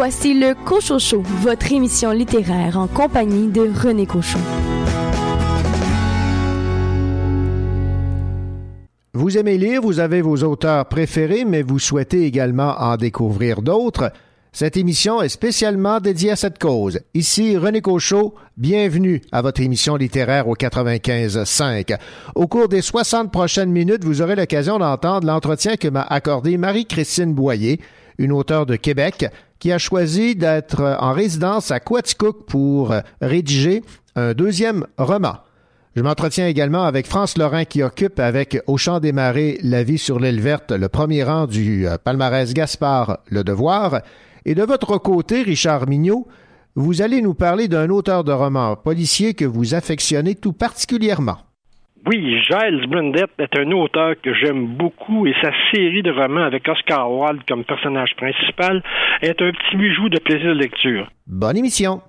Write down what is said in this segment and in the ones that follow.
Voici le Cochocho, votre émission littéraire en compagnie de René Cochon. Vous aimez lire, vous avez vos auteurs préférés, mais vous souhaitez également en découvrir d'autres. Cette émission est spécialement dédiée à cette cause. Ici René Cochot, bienvenue à votre émission littéraire au 95.5. Au cours des 60 prochaines minutes, vous aurez l'occasion d'entendre l'entretien que m'a accordé Marie-Christine Boyer, une auteure de Québec, qui a choisi d'être en résidence à Quaticook pour rédiger un deuxième roman. Je m'entretiens également avec France Laurent qui occupe avec Au Champ des Marées La vie sur l'île verte le premier rang du euh, palmarès Gaspard Le Devoir et de votre côté, Richard Mignot, vous allez nous parler d'un auteur de roman policier que vous affectionnez tout particulièrement. Oui, Giles Brundett est un auteur que j'aime beaucoup et sa série de romans avec Oscar Wilde comme personnage principal est un petit bijou de plaisir de lecture. Bonne émission.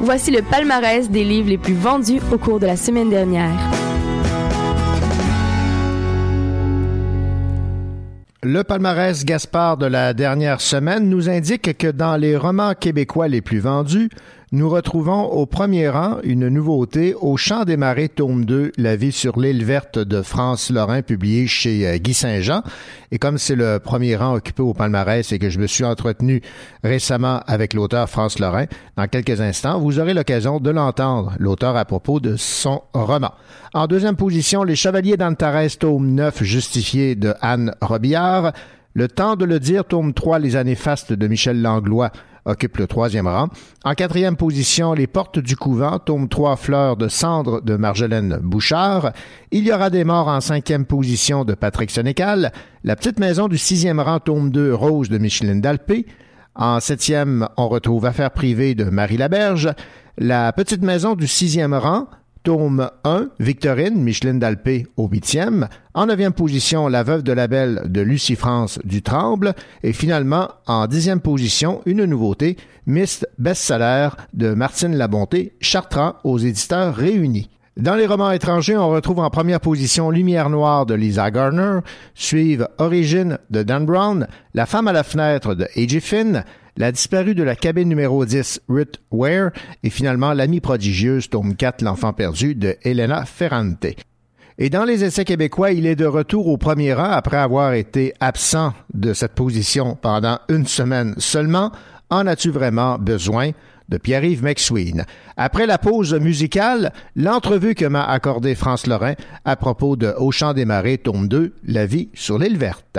Voici le palmarès des livres les plus vendus au cours de la semaine dernière. Le palmarès Gaspard de la dernière semaine nous indique que dans les romans québécois les plus vendus, nous retrouvons au premier rang une nouveauté au Champ des Marais, tome 2, La vie sur l'île verte de France Lorrain, publié chez euh, Guy Saint-Jean. Et comme c'est le premier rang occupé au palmarès et que je me suis entretenu récemment avec l'auteur France Lorrain, dans quelques instants, vous aurez l'occasion de l'entendre, l'auteur à propos de son roman. En deuxième position, Les Chevaliers d'Antares, tome 9, justifié de Anne Robillard. Le temps de le dire, tome 3, Les années fastes de Michel Langlois, occupe le troisième rang. En quatrième position, Les Portes du Couvent, tome 3, Fleurs de cendre de Marjolaine Bouchard. Il y aura des morts en cinquième position de Patrick Sénécal. La Petite Maison du sixième rang, tome 2, Rose de Micheline Dalpé. En septième, on retrouve Affaires privées de Marie Laberge. La Petite Maison du sixième rang, tome 1, Victorine, Micheline Dalpé au huitième. En neuvième position, La veuve de la belle de Lucie France du Tremble. Et finalement, en dixième position, une nouveauté, Miss Best-Seller de Martine Labonté, Chartrand aux éditeurs réunis. Dans les romans étrangers, on retrouve en première position Lumière noire de Lisa Garner, suivent Origine de Dan Brown, La femme à la fenêtre de A.J. Finn, la disparue de la cabine numéro 10, Ruth Ware, et finalement L'amie prodigieuse, tome 4, L'enfant perdu de Elena Ferrante. Et dans les essais québécois, il est de retour au premier rang après avoir été absent de cette position pendant une semaine seulement. En as-tu vraiment besoin? de Pierre-Yves McSween. Après la pause musicale, l'entrevue que m'a accordée France Lorrain à propos de Au champ des marais, tome 2, La vie sur l'île verte.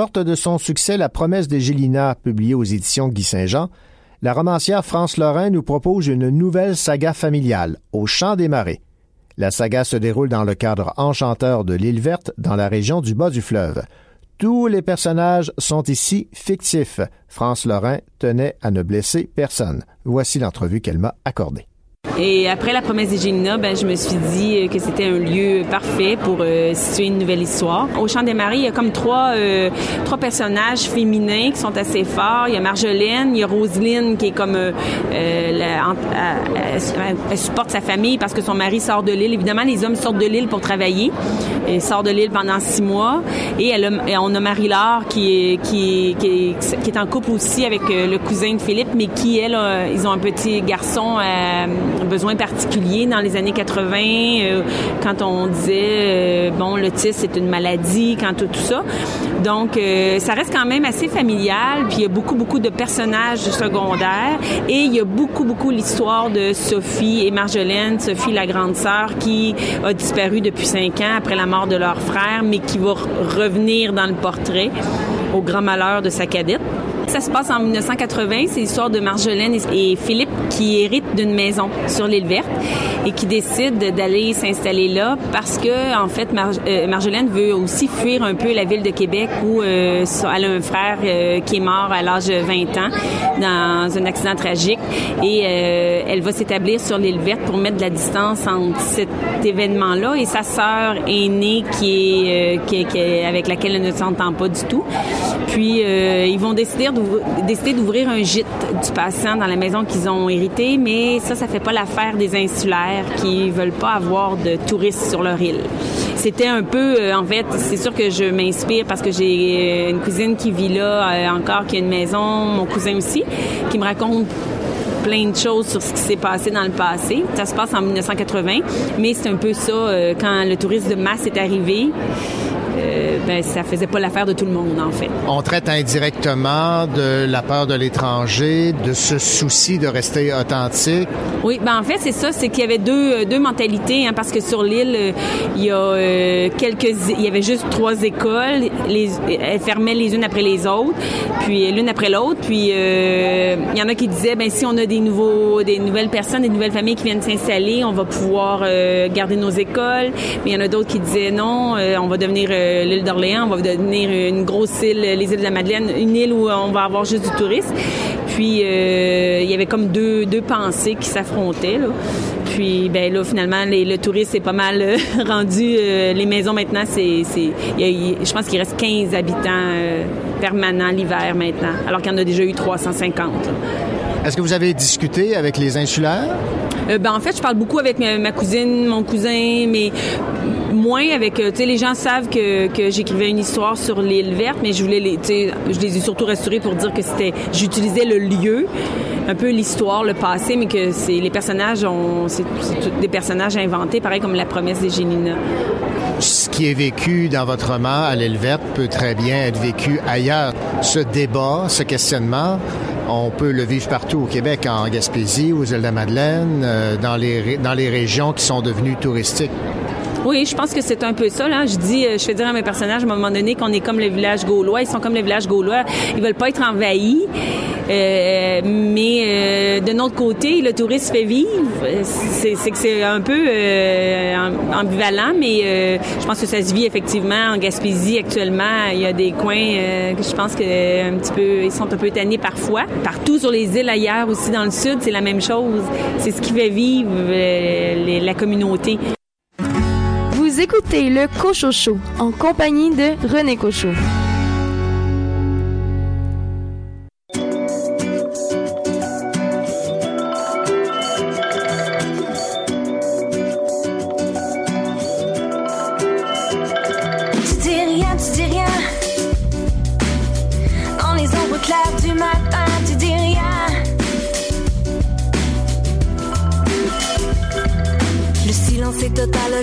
Forte de son succès La promesse de Gélina, publiée aux éditions Guy Saint-Jean, la romancière France Lorrain nous propose une nouvelle saga familiale, Au Champ des Marais. La saga se déroule dans le cadre enchanteur de l'île verte, dans la région du bas du fleuve. Tous les personnages sont ici fictifs. France Lorrain tenait à ne blesser personne. Voici l'entrevue qu'elle m'a accordée. Et après la promesse d'Égénina, ben, je me suis dit euh, que c'était un lieu parfait pour euh, situer une nouvelle histoire. Au Champ des Maries, il y a comme trois, euh, trois personnages féminins qui sont assez forts. Il y a Marjolaine, il y a Roselyne qui est comme... Euh, la, elle, elle, supporte sa famille parce que son mari sort de l'île. Évidemment, les hommes sortent de l'île pour travailler. Il sort de l'île pendant six mois. Et, elle a, on a Marie-Laure qui est, qui, qui, qui est en couple aussi avec le cousin de Philippe, mais qui, elle, ils ont un petit garçon besoin particuliers dans les années 80, euh, quand on disait, euh, bon, l'autisme, c'est une maladie, quand tout, tout ça. Donc, euh, ça reste quand même assez familial, puis il y a beaucoup, beaucoup de personnages secondaires, et il y a beaucoup, beaucoup l'histoire de Sophie et Marjolaine, Sophie, la grande sœur, qui a disparu depuis cinq ans après la mort de leur frère, mais qui va revenir dans le portrait au grand malheur de sa cadette. Ça se passe en 1980. C'est l'histoire de Marjolaine et Philippe qui héritent d'une maison sur l'île verte et qui décident d'aller s'installer là parce que, en fait, euh, Marjolaine veut aussi fuir un peu la ville de Québec où euh, elle a un frère euh, qui est mort à l'âge de 20 ans dans un accident tragique et elle va s'établir sur l'île verte pour mettre de la distance entre cet événement-là et sa sœur aînée qui est, avec laquelle elle ne s'entend pas du tout. Puis ils vont décider décidé d'ouvrir un gîte du patient dans la maison qu'ils ont hérité, mais ça, ça fait pas l'affaire des insulaires qui veulent pas avoir de touristes sur leur île. C'était un peu, euh, en fait, c'est sûr que je m'inspire parce que j'ai euh, une cousine qui vit là euh, encore, qui a une maison, mon cousin aussi, qui me raconte plein de choses sur ce qui s'est passé dans le passé. Ça se passe en 1980, mais c'est un peu ça quand le tourisme de masse est arrivé euh, ben, ça faisait pas l'affaire de tout le monde, en fait. On traite indirectement de la peur de l'étranger, de ce souci de rester authentique. Oui, ben en fait, c'est ça, c'est qu'il y avait deux, euh, deux mentalités, hein, parce que sur l'île, euh, il y a euh, quelques, il y avait juste trois écoles, les, elles fermaient les unes après les autres, puis l'une après l'autre, puis euh, il y en a qui disaient, ben si on a des nouveaux, des nouvelles personnes, des nouvelles familles qui viennent s'installer, on va pouvoir garder nos écoles, mais il y en a d'autres qui disaient non, on va devenir euh, l'île d'Orléans, on va devenir une grosse île, les îles de la Madeleine, une île où on va avoir juste du tourisme. Puis euh, il y avait comme deux, deux pensées qui s'affrontaient. Là. Puis ben là finalement les, le tourisme est pas mal euh, rendu. Euh, les maisons maintenant c'est c'est je pense qu'il reste 15 habitants permanents l'hiver maintenant, alors qu'il y en a déjà eu 350. Est-ce que vous avez discuté avec les insulaires? Euh, ben, en fait, je parle beaucoup avec ma, ma cousine, mon cousin, mais moins avec, tu sais, les gens savent que, que j'écrivais une histoire sur l'île verte, mais je voulais les, tu je les ai surtout rassurés pour dire que c'était, j'utilisais le lieu, un peu l'histoire, le passé, mais que c'est, les personnages ont, c'est, des personnages inventés, pareil comme la promesse des Génina. Ce qui est vécu dans votre roman à l'île verte peut très bien être vécu ailleurs. Ce débat, ce questionnement, on peut le vivre partout au Québec, en Gaspésie, aux îles de la Madeleine, euh, dans les, dans les régions qui sont devenues touristiques. Oui, je pense que c'est un peu ça. Je dis, je fais dire à mes personnages à un moment donné qu'on est comme le village gaulois. Ils sont comme le village gaulois. Ils veulent pas être envahis. Euh, mais euh, de notre côté, le tourisme fait vivre. C'est, que c'est un peu euh, ambivalent, mais euh, je pense que ça se vit effectivement en Gaspésie actuellement. Il y a des coins euh, que je pense que un petit peu, ils sont un peu tannés parfois. Partout sur les îles ailleurs aussi dans le sud, c'est la même chose. C'est ce qui fait vivre les, la communauté. Écoutez le Cochocho en compagnie de René Cochot.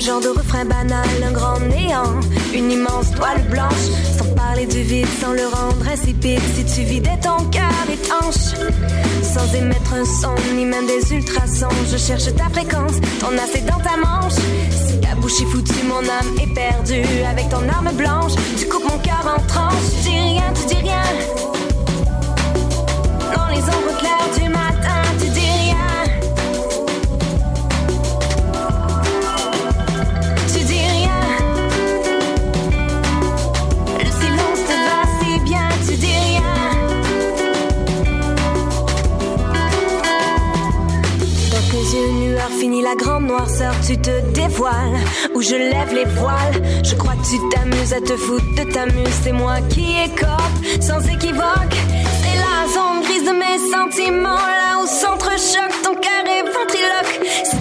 Genre de refrain banal, un grand néant, une immense toile blanche. Sans parler du vide, sans le rendre insipide. Si tu vidais ton cœur étanche, sans émettre un son, ni même des ultrasons, je cherche ta fréquence, ton assez dans ta manche. Si ta bouche est foutue, mon âme est perdue. Avec ton arme blanche, tu coupes mon cœur en tranches. Tu dis rien, tu dis rien. Dans les ombres claires du matin, tu dis la grande noirceur, tu te dévoiles. Ou je lève les voiles. Je crois que tu t'amuses à te foutre de ta muse. C'est moi qui écope, sans équivoque. C'est la zone grise de mes sentiments. Là où s'entrechoque ton cœur est ventriloque.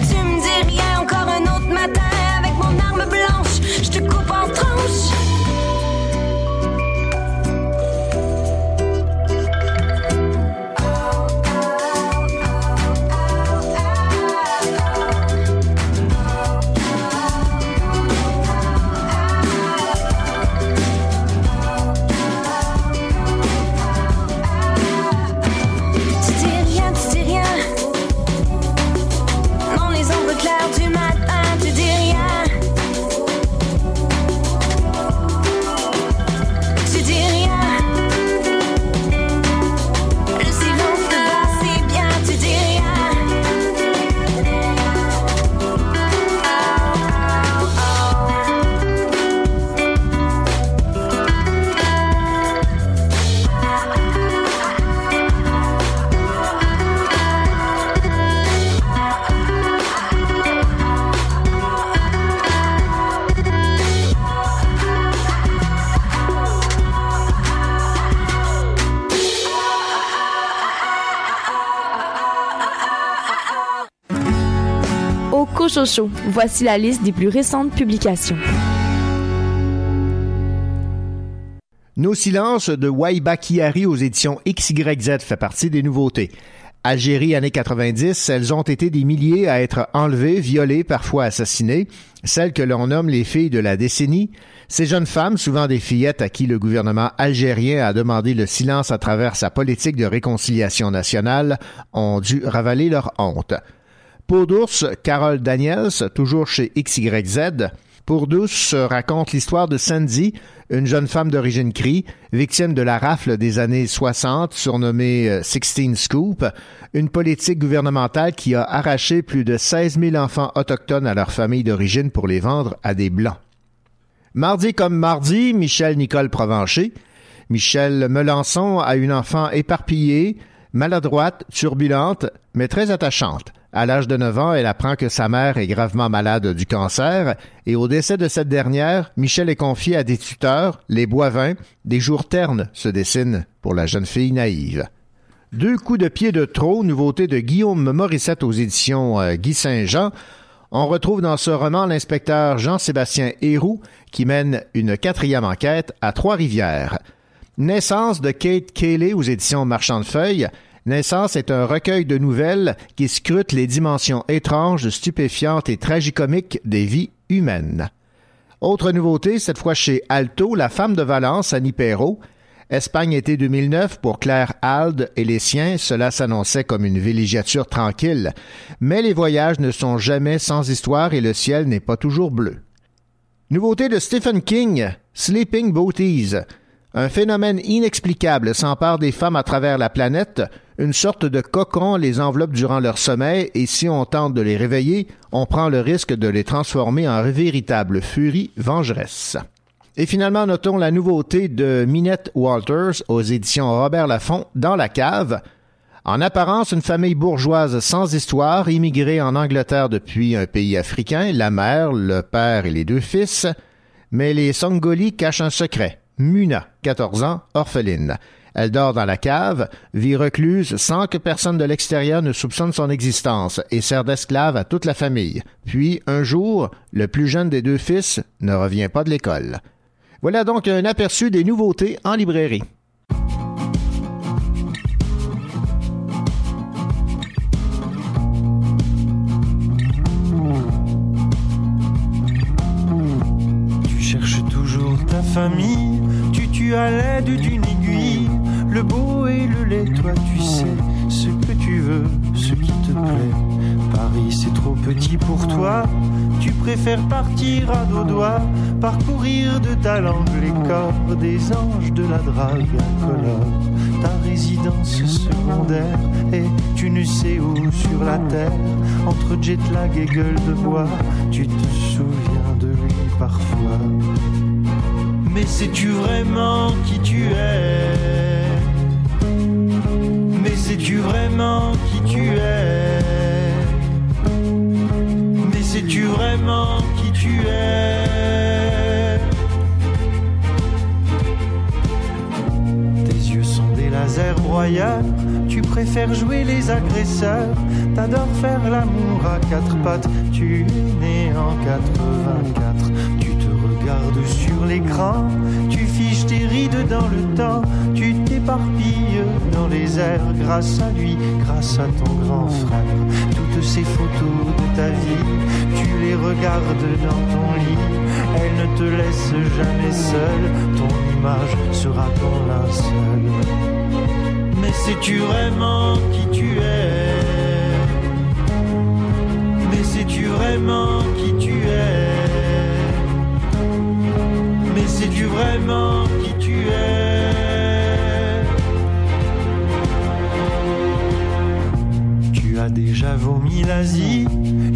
Voici la liste des plus récentes publications. Nos silences de Waiba Kiari aux éditions XYZ fait partie des nouveautés. Algérie, années 90, elles ont été des milliers à être enlevées, violées, parfois assassinées. Celles que l'on nomme les filles de la décennie. Ces jeunes femmes, souvent des fillettes à qui le gouvernement algérien a demandé le silence à travers sa politique de réconciliation nationale, ont dû ravaler leur honte. Peau d'ours, Carole Daniels, toujours chez XYZ. Pour douce raconte l'histoire de Sandy, une jeune femme d'origine cri, victime de la rafle des années 60, surnommée euh, 16 Scoop, une politique gouvernementale qui a arraché plus de 16 000 enfants autochtones à leur famille d'origine pour les vendre à des Blancs. Mardi comme mardi, Michel Nicole Provencher. Michel Melançon a une enfant éparpillée, maladroite, turbulente, mais très attachante. À l'âge de 9 ans, elle apprend que sa mère est gravement malade du cancer et au décès de cette dernière, Michel est confié à des tuteurs, les Boivins. Des jours ternes se dessinent pour la jeune fille naïve. Deux coups de pied de trop, nouveauté de Guillaume Morissette aux éditions euh, Guy Saint-Jean. On retrouve dans ce roman l'inspecteur Jean-Sébastien Héroux qui mène une quatrième enquête à Trois-Rivières. Naissance de Kate Cayley aux éditions Marchand de Feuilles. Naissance est un recueil de nouvelles qui scrute les dimensions étranges, stupéfiantes et tragicomiques des vies humaines. Autre nouveauté, cette fois chez Alto, La femme de Valence, Annie Perrault. Espagne été 2009 pour Claire Alde et les siens, cela s'annonçait comme une villégiature tranquille. Mais les voyages ne sont jamais sans histoire et le ciel n'est pas toujours bleu. Nouveauté de Stephen King, Sleeping Beauties. Un phénomène inexplicable s'empare des femmes à travers la planète, une sorte de cocon les enveloppe durant leur sommeil et si on tente de les réveiller, on prend le risque de les transformer en véritable furie vengeresse. Et finalement, notons la nouveauté de Minette Walters aux éditions Robert Laffont dans la cave. En apparence, une famille bourgeoise sans histoire, immigrée en Angleterre depuis un pays africain, la mère, le père et les deux fils. Mais les Songoli cachent un secret. Muna, 14 ans, orpheline. Elle dort dans la cave, vit recluse sans que personne de l'extérieur ne soupçonne son existence et sert d'esclave à toute la famille. Puis, un jour, le plus jeune des deux fils ne revient pas de l'école. Voilà donc un aperçu des nouveautés en librairie. Tu cherches toujours ta famille, tu tues à l'aide le beau et le laid, toi tu sais ce que tu veux, ce qui te plaît. Paris c'est trop petit pour toi, tu préfères partir à dos doigts, parcourir de ta langue les corps des anges de la drague incolore. Ta résidence secondaire et tu ne sais où sur la terre, entre jet lag et gueule de bois, tu te souviens de lui parfois. Mais sais-tu vraiment qui tu es? Sais-tu vraiment qui tu es? Vraiment qui tu es? Tes yeux sont des lasers broyeurs, tu préfères jouer les agresseurs, t'adores faire l'amour à quatre pattes, tu es né en 84, tu te regardes sur l'écran, tu fiches tes rides dans le temps, tu t'éparpilles dans les airs grâce à lui, grâce à ton grand frère. Toutes ces photos de ta vie, tu les regardes dans ton lit, elles ne te laissent jamais seul, ton image sera ton linceul. Mais sais-tu vraiment qui tu es? Mais sais-tu vraiment qui tu es? Mais sais-tu vraiment qui tu es? Tu as déjà vomi l'Asie,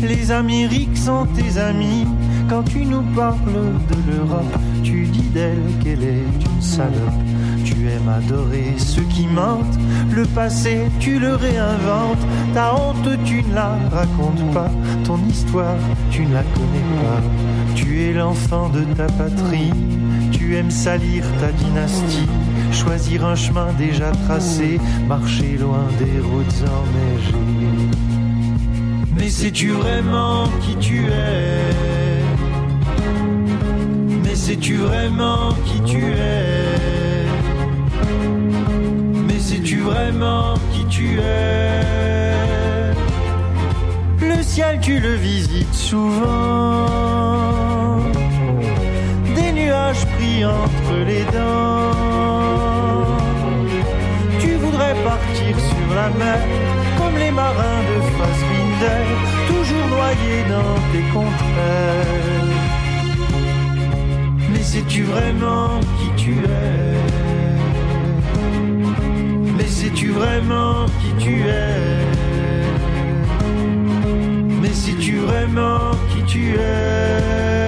les Amériques sont tes amis. Quand tu nous parles de l'Europe, tu dis d'elle qu'elle est une salope. Tu aimes adorer ceux qui mentent, le passé tu le réinventes, ta honte tu ne la racontes pas, ton histoire tu ne la connais pas. Tu es l'enfant de ta patrie, tu aimes salir ta dynastie, choisir un chemin déjà tracé, marcher loin des routes enneigées. Mais sais-tu vraiment qui tu es? Mais sais-tu vraiment qui tu es? Mais sais-tu vraiment qui tu es? Le ciel tu le visites souvent Nuages pris entre les dents. Tu voudrais partir sur la mer comme les marins de Fassbinder, toujours noyés dans tes contraires. Mais sais-tu vraiment qui tu es? Mais sais-tu vraiment qui tu es? Mais sais-tu vraiment qui tu es?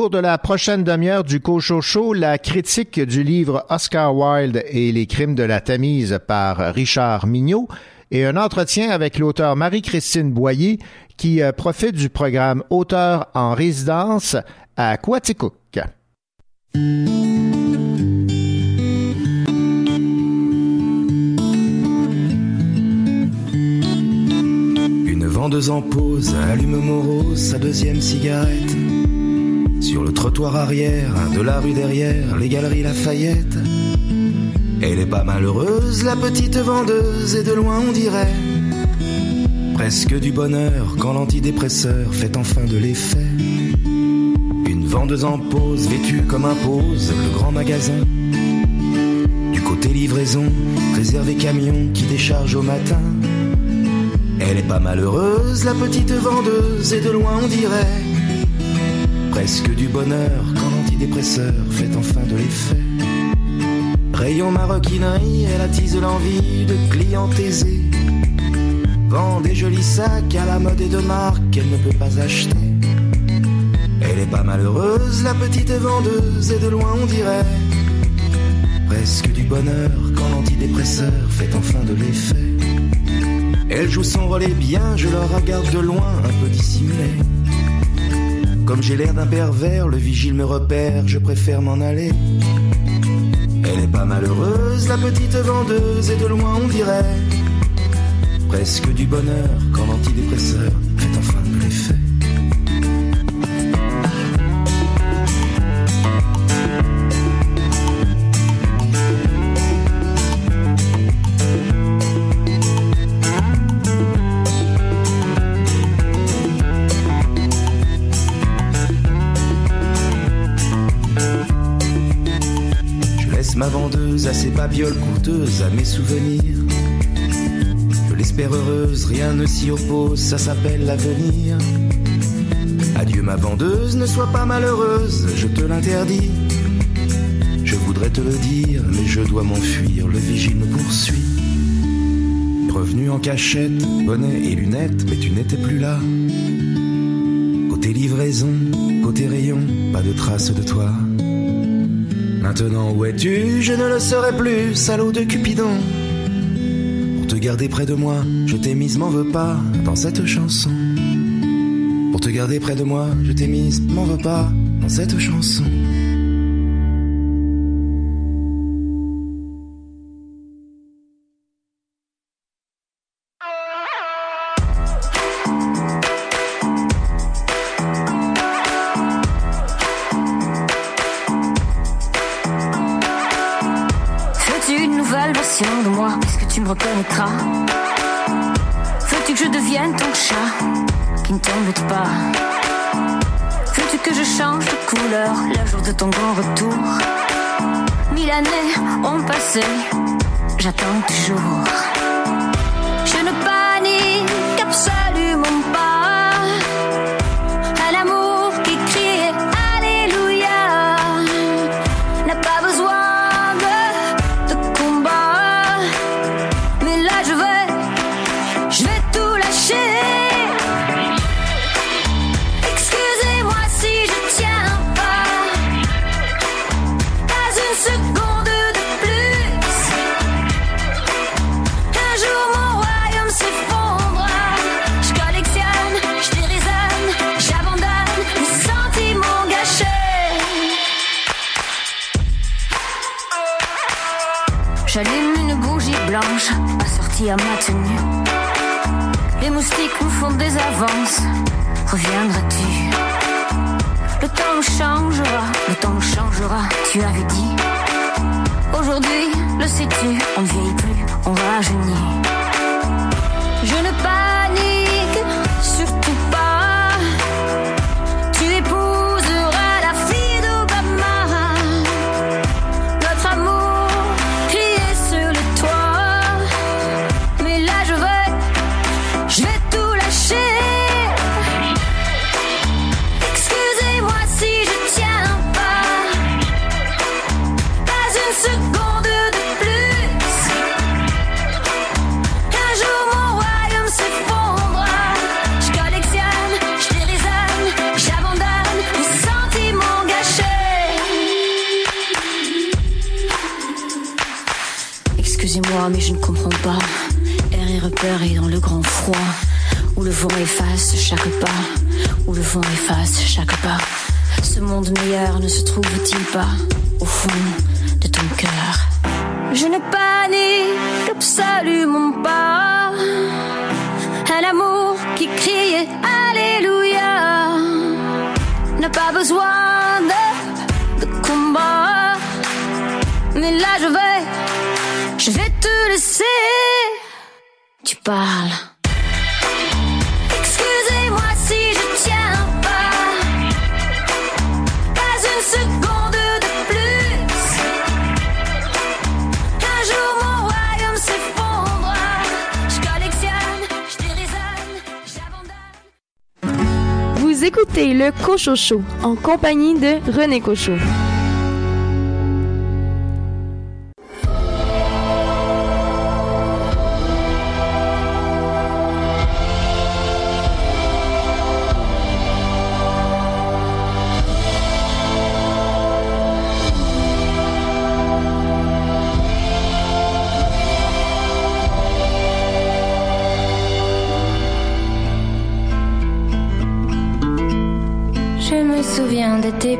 Cours de la prochaine demi-heure du Cochocho, la critique du livre Oscar Wilde et les crimes de la Tamise par Richard Mignot et un entretien avec l'auteur Marie-Christine Boyer qui euh, profite du programme Auteur en résidence à Quaticook. Une vendeuse en pause allume morose sa deuxième cigarette. Sur le trottoir arrière de la rue derrière, les galeries Lafayette. Elle est pas malheureuse, la petite vendeuse, et de loin on dirait presque du bonheur quand l'antidépresseur fait enfin de l'effet. Une vendeuse en pause, vêtue comme impose le grand magasin. Du côté livraison, réservé camion qui décharge au matin. Elle est pas malheureuse, la petite vendeuse, et de loin on dirait presque du bonheur quand l'antidépresseur fait enfin de l'effet. Rayon maroquinerie, elle attise l'envie de clients aisés. Vend des jolis sacs à la mode et de marque qu'elle ne peut pas acheter. Elle est pas malheureuse, la petite vendeuse, et de loin on dirait presque du bonheur quand l'antidépresseur fait enfin de l'effet. Elle joue son relais bien, je la regarde de loin, un peu dissimulée. Comme j'ai l'air d'un pervers, le vigile me repère, je préfère m'en aller. Elle est pas malheureuse, la petite vendeuse, et de loin on dirait presque du bonheur quand l'antidépresseur viole coûteuse à mes souvenirs. Je l'espère heureuse, rien ne s'y oppose, ça s'appelle l'avenir. Adieu ma vendeuse, ne sois pas malheureuse, je te l'interdis. Je voudrais te le dire, mais je dois m'enfuir, le vigile me poursuit. Revenu en cachette, bonnet et lunettes, mais tu n'étais plus là. Côté livraison, côté rayon, pas de trace de toi. Maintenant où es-tu Je ne le serai plus, salaud de Cupidon. Pour te garder près de moi, je t'ai mise, m'en veux pas, dans cette chanson. Pour te garder près de moi, je t'ai mise, m'en veux pas, dans cette chanson. ton grand retour. Mille années ont passé, j'attends toujours. moustiques nous font des avances. Reviendras-tu? Le temps changera, le temps changera, tu avais dit. Aujourd'hui, le sais-tu, on ne vieillit plus, on rajeunit. cœur est dans le grand froid, où le vent efface chaque pas, où le vent efface chaque pas. Ce monde meilleur ne se trouve-t-il pas au fond de ton cœur? Écoutez le Cochocho en compagnie de René Cochot. the deep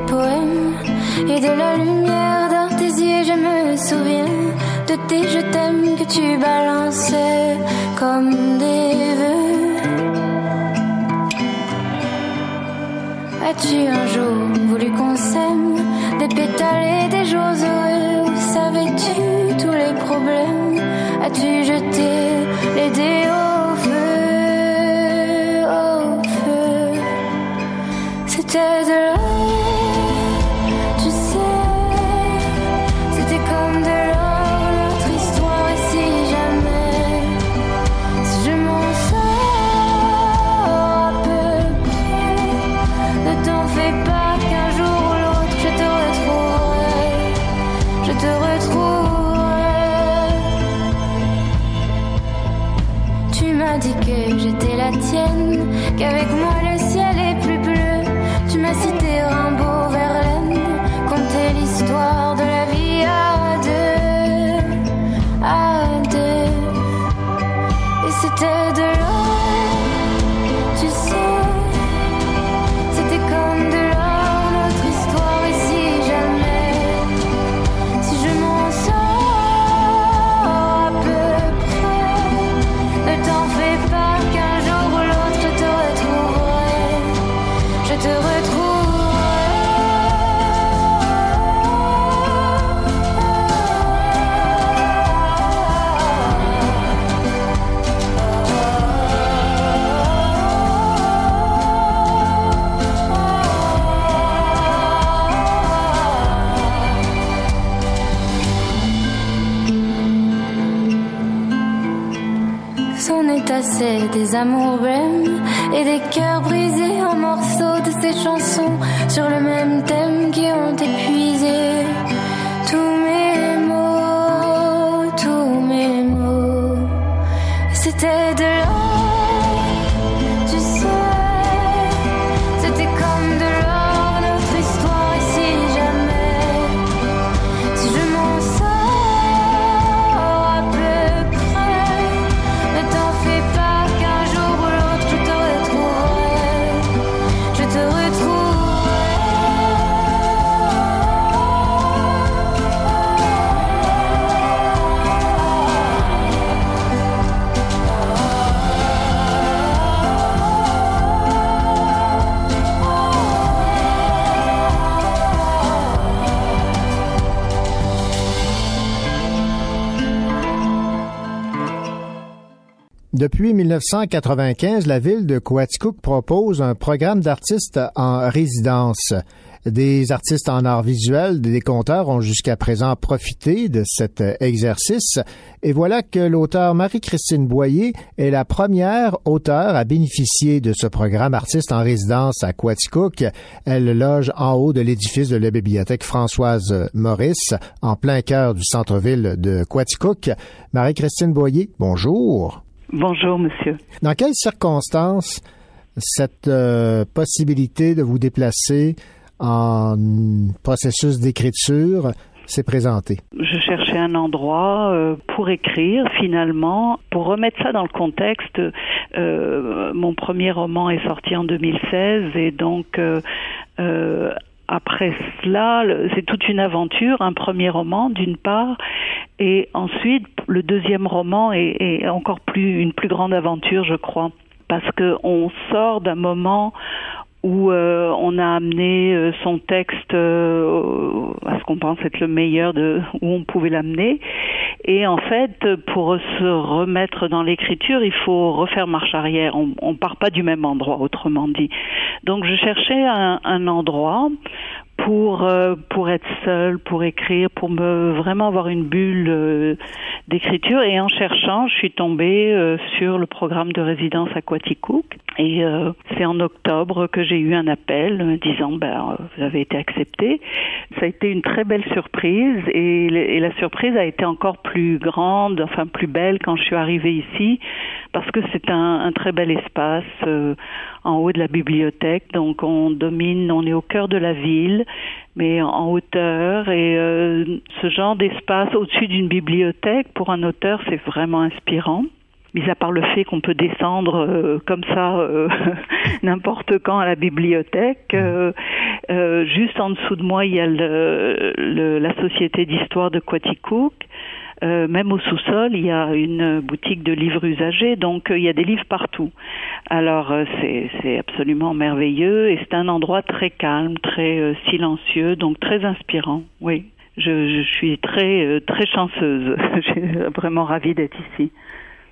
Depuis 1995, la ville de Coaticook propose un programme d'artistes en résidence. Des artistes en art visuel, des conteurs ont jusqu'à présent profité de cet exercice. Et voilà que l'auteur Marie-Christine Boyer est la première auteure à bénéficier de ce programme artiste en résidence à Coaticook. Elle loge en haut de l'édifice de la bibliothèque Françoise Maurice, en plein cœur du centre-ville de Coaticook. Marie-Christine Boyer, bonjour. Bonjour, monsieur. Dans quelles circonstances cette euh, possibilité de vous déplacer en processus d'écriture s'est présentée? Je cherchais un endroit euh, pour écrire finalement, pour remettre ça dans le contexte. euh, mon premier roman est sorti en 2016 et donc euh, après cela, c'est toute une aventure, un premier roman d'une part, et ensuite le deuxième roman est, encore plus une plus grande aventure, je crois, parce que on sort d'un moment où euh, on a amené euh, son texte euh, à ce qu'on pense être le meilleur de où on pouvait l'amener. Et en fait pour se remettre dans l'écriture il faut refaire marche arrière. On, on part pas du même endroit autrement dit. Donc je cherchais un, un endroit pour euh, pour être seule, pour écrire, pour me vraiment avoir une bulle euh, d'écriture. Et en cherchant, je suis tombée euh, sur le programme de résidence à Quaticook. Et euh, c'est en octobre que j'ai eu un appel me disant ben euh, vous avez été accepté. Ça a été une très belle surprise et, et la surprise a été encore plus grande, enfin plus belle quand je suis arrivée ici parce que c'est un, un très bel espace euh, en haut de la bibliothèque. Donc on domine, on est au cœur de la ville, mais en hauteur. Et euh, ce genre d'espace au-dessus d'une bibliothèque, pour un auteur, c'est vraiment inspirant. Mis à part le fait qu'on peut descendre euh, comme ça euh, n'importe quand à la bibliothèque, juste en dessous de moi il y a le, le- la société d'histoire de Quaticook. Euh, même au sous-sol, il y a une boutique de livres usagés, donc euh, il y a des livres partout. Alors euh, c'est absolument merveilleux et c'est un endroit très calme, très euh, silencieux, donc très inspirant. Oui, je, je suis très euh, très chanceuse. Je suis vraiment ravie d'être ici.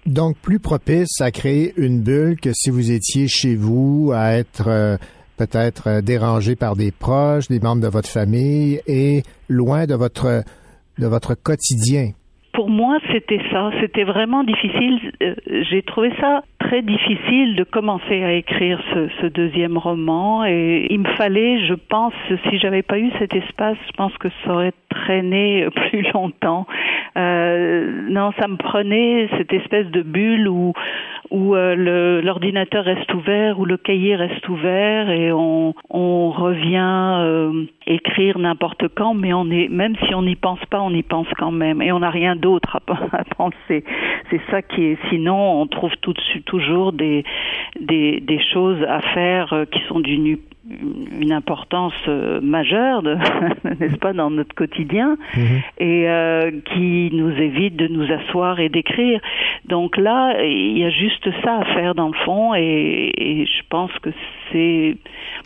Donc, plus propice à créer une bulle que si vous étiez chez vous, à être peut-être dérangé par des proches, des membres de votre famille et loin de votre, de votre quotidien. Pour moi, c'était ça. C'était vraiment difficile. Euh, J'ai trouvé ça très difficile de commencer à écrire ce, deuxième roman. Et il me fallait, je pense, si j'avais pas eu cet espace, je pense que ça aurait traîné plus longtemps. Euh, non, ça me prenait cette espèce de bulle où euh, l'ordinateur reste ouvert, où le cahier reste ouvert et on, revient écrire n'importe quand, mais on est même si on n'y pense pas, on y pense quand même et on n'a rien d'autre à, à, penser. C'est ça qui est. Sinon, on trouve tout de suite toujours des des, des choses à faire euh, qui sont d'une une importance euh, majeure, n'est-ce pas, dans notre quotidien, mmh. et euh, qui nous évite de nous asseoir et d'écrire. Donc là, il y a juste ça à faire dans le fond, et, et je pense que c'est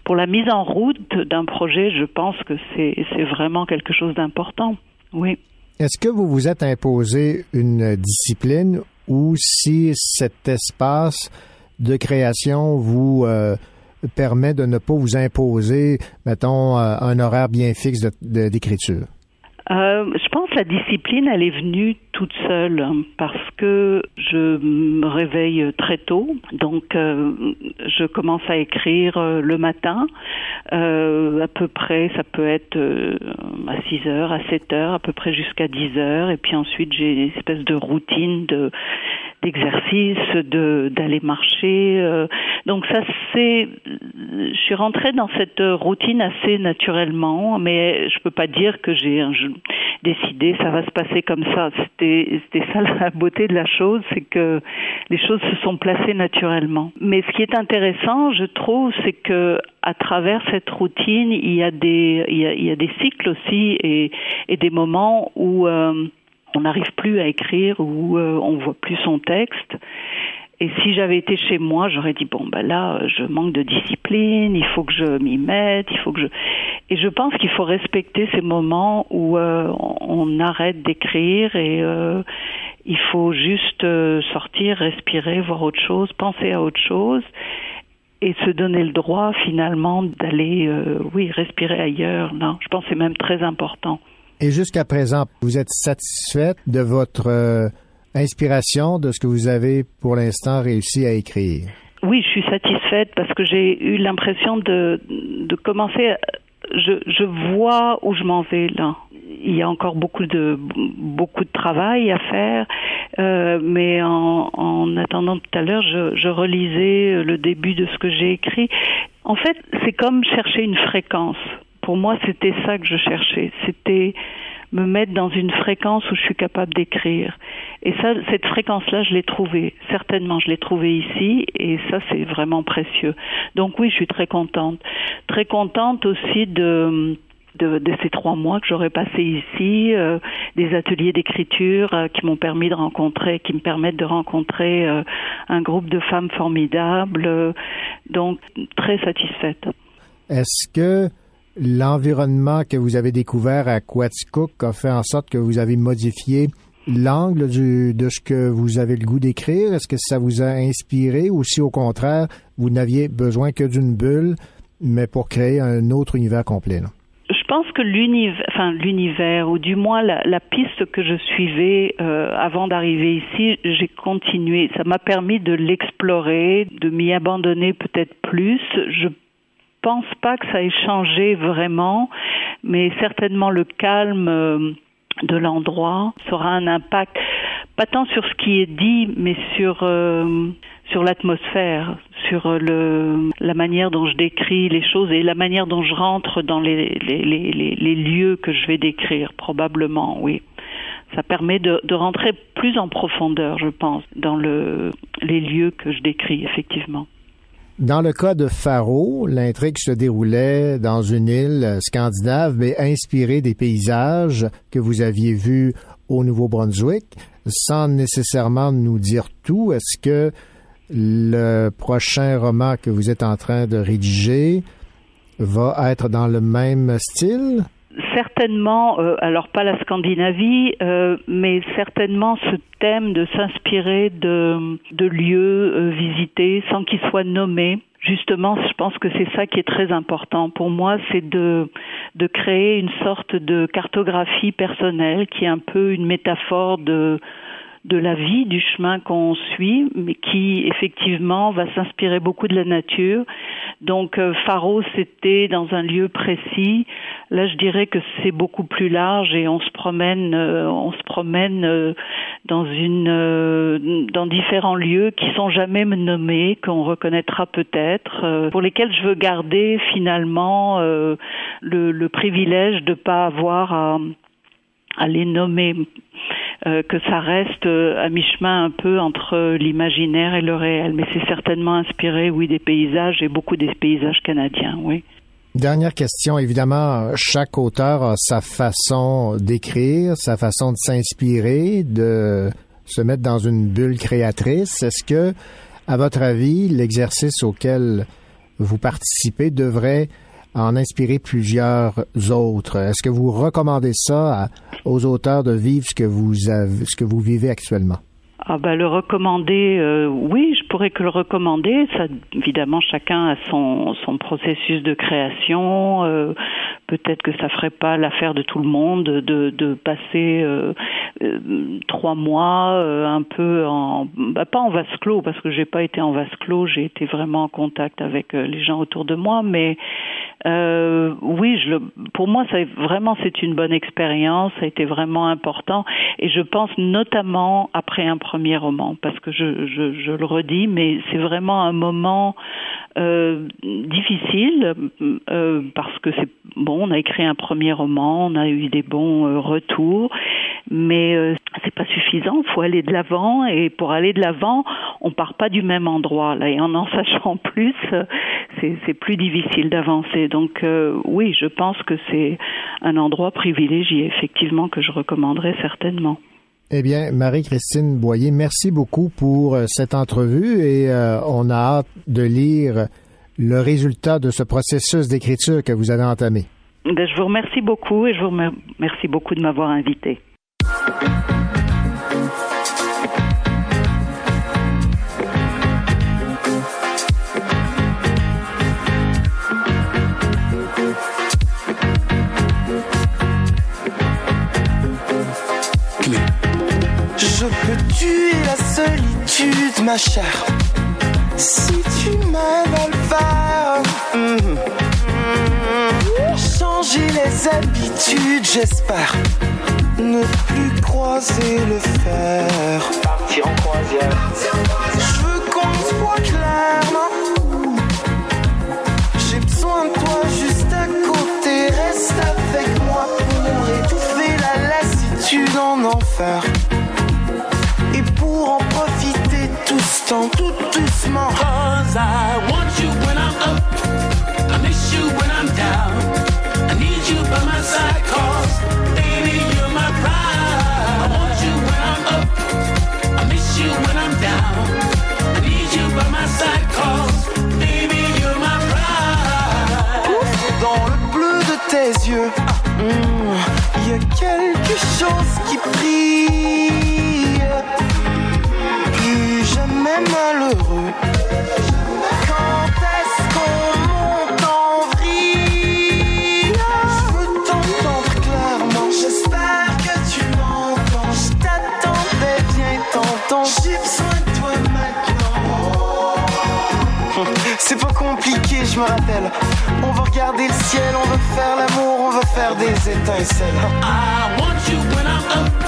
pour la mise en route d'un projet, je pense que c'est vraiment quelque chose d'important. Oui. Est-ce que vous vous êtes imposé une discipline ou si cet espace de création vous euh, permet de ne pas vous imposer, mettons, euh, un horaire bien fixe d'écriture? Euh, je pense que la discipline, elle est venue toute seule hein, parce que je me réveille très tôt, donc euh, je commence à écrire euh, le matin, euh, à peu près, ça peut être euh, à 6 heures, à 7 heures, à peu près jusqu'à 10 heures, et puis ensuite j'ai une espèce de routine de d'exercice, de d'aller marcher. Euh, donc ça c'est, je suis rentrée dans cette routine assez naturellement, mais je peux pas dire que j'ai décidé ça va se passer comme ça. C'était ça la beauté de la chose, c'est que les choses se sont placées naturellement. Mais ce qui est intéressant, je trouve, c'est que à travers cette routine, il y a des il y a, des cycles aussi et des moments où euh, on n'arrive plus à écrire ou euh, on voit plus son texte. Et si j'avais été chez moi, j'aurais dit bon ben là, je manque de discipline, il faut que je m'y mette, il faut que je. Et je pense qu'il faut respecter ces moments où euh, on arrête d'écrire et euh, il faut juste euh, sortir, respirer, voir autre chose, penser à autre chose et se donner le droit finalement d'aller, oui, respirer ailleurs. Non, je pense que c'est même très important. Et jusqu'à présent, vous êtes satisfaite de votre inspiration, de ce que vous avez pour l'instant réussi à écrire? Oui, je suis satisfaite parce que j'ai eu l'impression de, de commencer. Je, je vois où je m'en vais là. Il y a encore beaucoup de beaucoup de travail à faire, euh, mais en, en attendant tout à l'heure, je, je relisais le début de ce que j'ai écrit. En fait, c'est comme chercher une fréquence pour moi, c'était ça que je cherchais. C'était me mettre dans une fréquence où je suis capable d'écrire. Et ça, cette fréquence-là, je l'ai trouvée. Certainement, je l'ai trouvée ici, et ça, c'est vraiment précieux. Donc oui, je suis très contente. Très contente aussi de de, ces trois mois que j'aurais passé ici, euh, des ateliers d'écriture euh, qui m'ont permis de rencontrer, qui me permettent de rencontrer euh, un groupe de femmes formidables. donc très satisfaite. Est-ce que l'environnement que vous avez découvert à Quaticook a fait en sorte que vous avez modifié l'angle de ce que vous avez le goût d'écrire? Est-ce que ça vous a inspiré ou si au contraire, vous n'aviez besoin que d'une bulle, mais pour créer un autre univers complet? Là? Je pense que l'univers, enfin l'univers, ou du moins la, la piste que je suivais euh, avant d'arriver ici, j'ai continué. Ça m'a permis de l'explorer, de m'y abandonner peut-être plus. Je pense pas que ça ait changé vraiment, mais certainement le calme euh, de l'endroit sera un impact pas tant sur ce qui est dit, mais sur euh, sur l'atmosphère, sur le la manière dont je décris les choses et la manière dont je rentre dans les, les lieux que je vais décrire probablement, oui. Ça permet de, de rentrer plus en profondeur, je pense, dans le les lieux que je décris effectivement. Dans le cas de Faro, l'intrigue se déroulait dans une île scandinave, mais inspirée des paysages que vous aviez vus au Nouveau-Brunswick. Sans nécessairement nous dire tout, est-ce que le prochain roman que vous êtes en train de rédiger va être dans le même style? Certainement, euh, alors pas la Scandinavie, euh, mais certainement ce thème de s'inspirer de, lieux euh, visités sans qu'ils soient nommés. Justement, je pense que c'est ça qui est très important pour moi, c'est de créer une sorte de cartographie personnelle qui est un peu une métaphore de de la vie, du chemin qu'on suit, mais qui effectivement va s'inspirer beaucoup de la nature, Donc euh, Faro, c'était dans un lieu précis. Là, je dirais que c'est beaucoup plus large et on se promène, euh, on se promène euh, dans une, dans différents lieux qui sont jamais nommés, qu'on reconnaîtra peut-être, pour lesquels je veux garder finalement le, le privilège de pas avoir à, à les nommer. Euh, que ça reste euh, à mi-chemin un peu entre l'imaginaire et le réel. Mais c'est certainement inspiré, oui, des paysages et beaucoup des paysages canadiens, oui. Dernière question, évidemment, chaque auteur a sa façon d'écrire, sa façon de s'inspirer, de se mettre dans une bulle créatrice. Est-ce que, à votre avis, l'exercice auquel vous participez devrait en inspirer plusieurs autres? Est-ce que vous recommandez ça à- aux auteurs de vivre ce que vous avez, ce que vous vivez actuellement? Ah bah le recommander, euh, oui, je pourrais que le recommander. Ça, évidemment, chacun a son son processus de création. euh, Peut-être que ça ferait pas l'affaire de tout le monde de passer euh, euh, trois mois euh, un peu en bah, pas en vase clos parce que j'ai pas été en vase clos. J'ai été vraiment en contact avec les gens autour de moi, mais oui, je pour moi, ça, vraiment, c'est une bonne expérience. Ça a été vraiment important, et je pense notamment après un premier roman, parce que je, je, je le redis, mais c'est vraiment un moment difficile parce que c'est bon. On a écrit un premier roman, on a eu des bons euh, retours, mais euh, c'est pas suffisant. Faut aller de l'avant, et pour aller de l'avant, on part pas du même endroit. Et en en sachant plus, c'est plus difficile d'avancer. Donc euh, oui, je pense que c'est un endroit privilégié, effectivement, que je recommanderais certainement. Eh bien, Marie-Christine Boyer, merci beaucoup pour cette entrevue et on a hâte de lire le résultat de ce processus d'écriture que vous avez entamé. Ben, je vous remercie beaucoup et je vous remercie beaucoup de m'avoir invité. Je peux tuer la solitude, ma chère. Si tu m'aides à le faire. Changer les habitudes, j'espère. Ne plus croiser le fer. Partir en croisière. Je veux qu'on se voit clairement. J'ai besoin de toi juste à côté. Reste avec moi pour étouffer la lassitude en enfer. Et pour en profiter tout ce temps, tout doucement. Cause side all these things say. I want you when I'm up.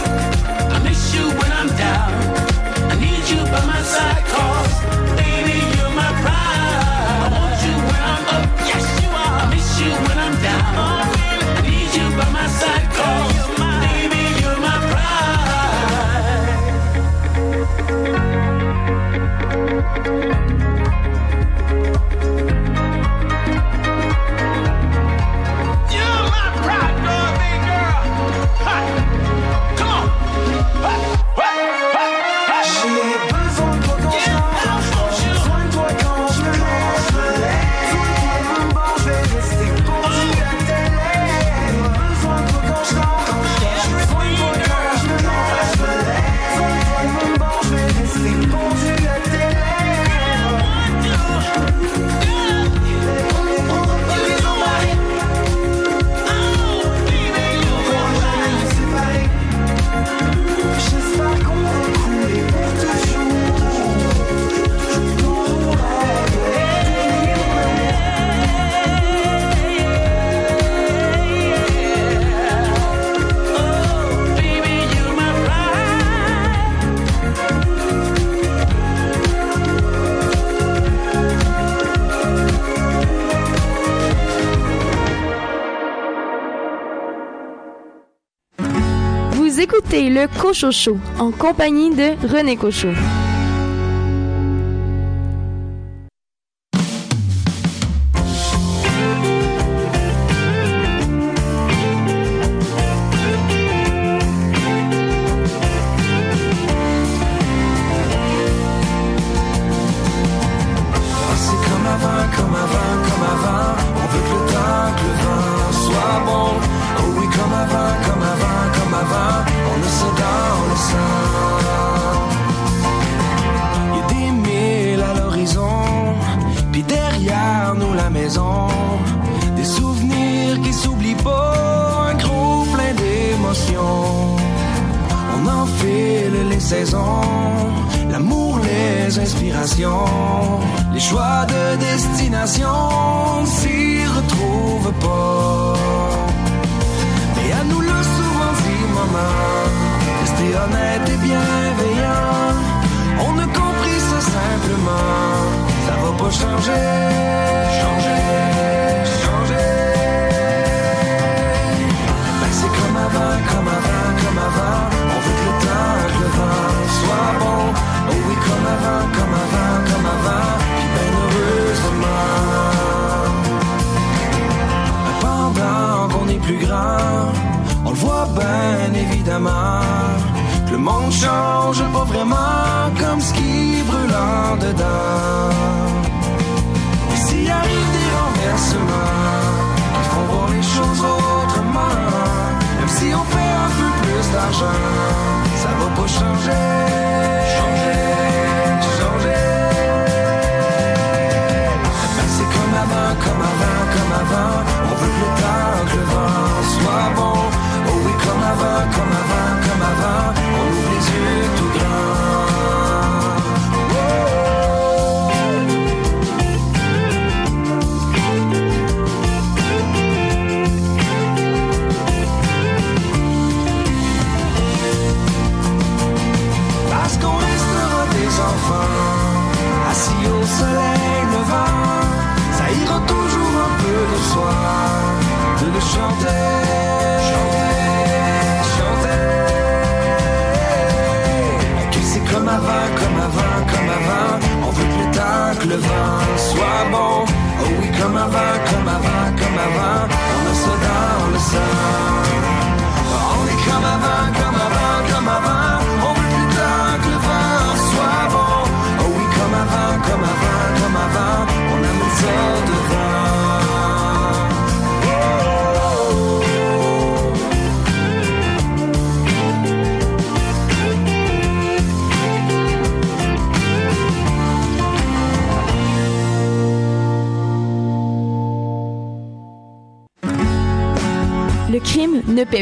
Écoutez le Cochocho en compagnie de René Cochot.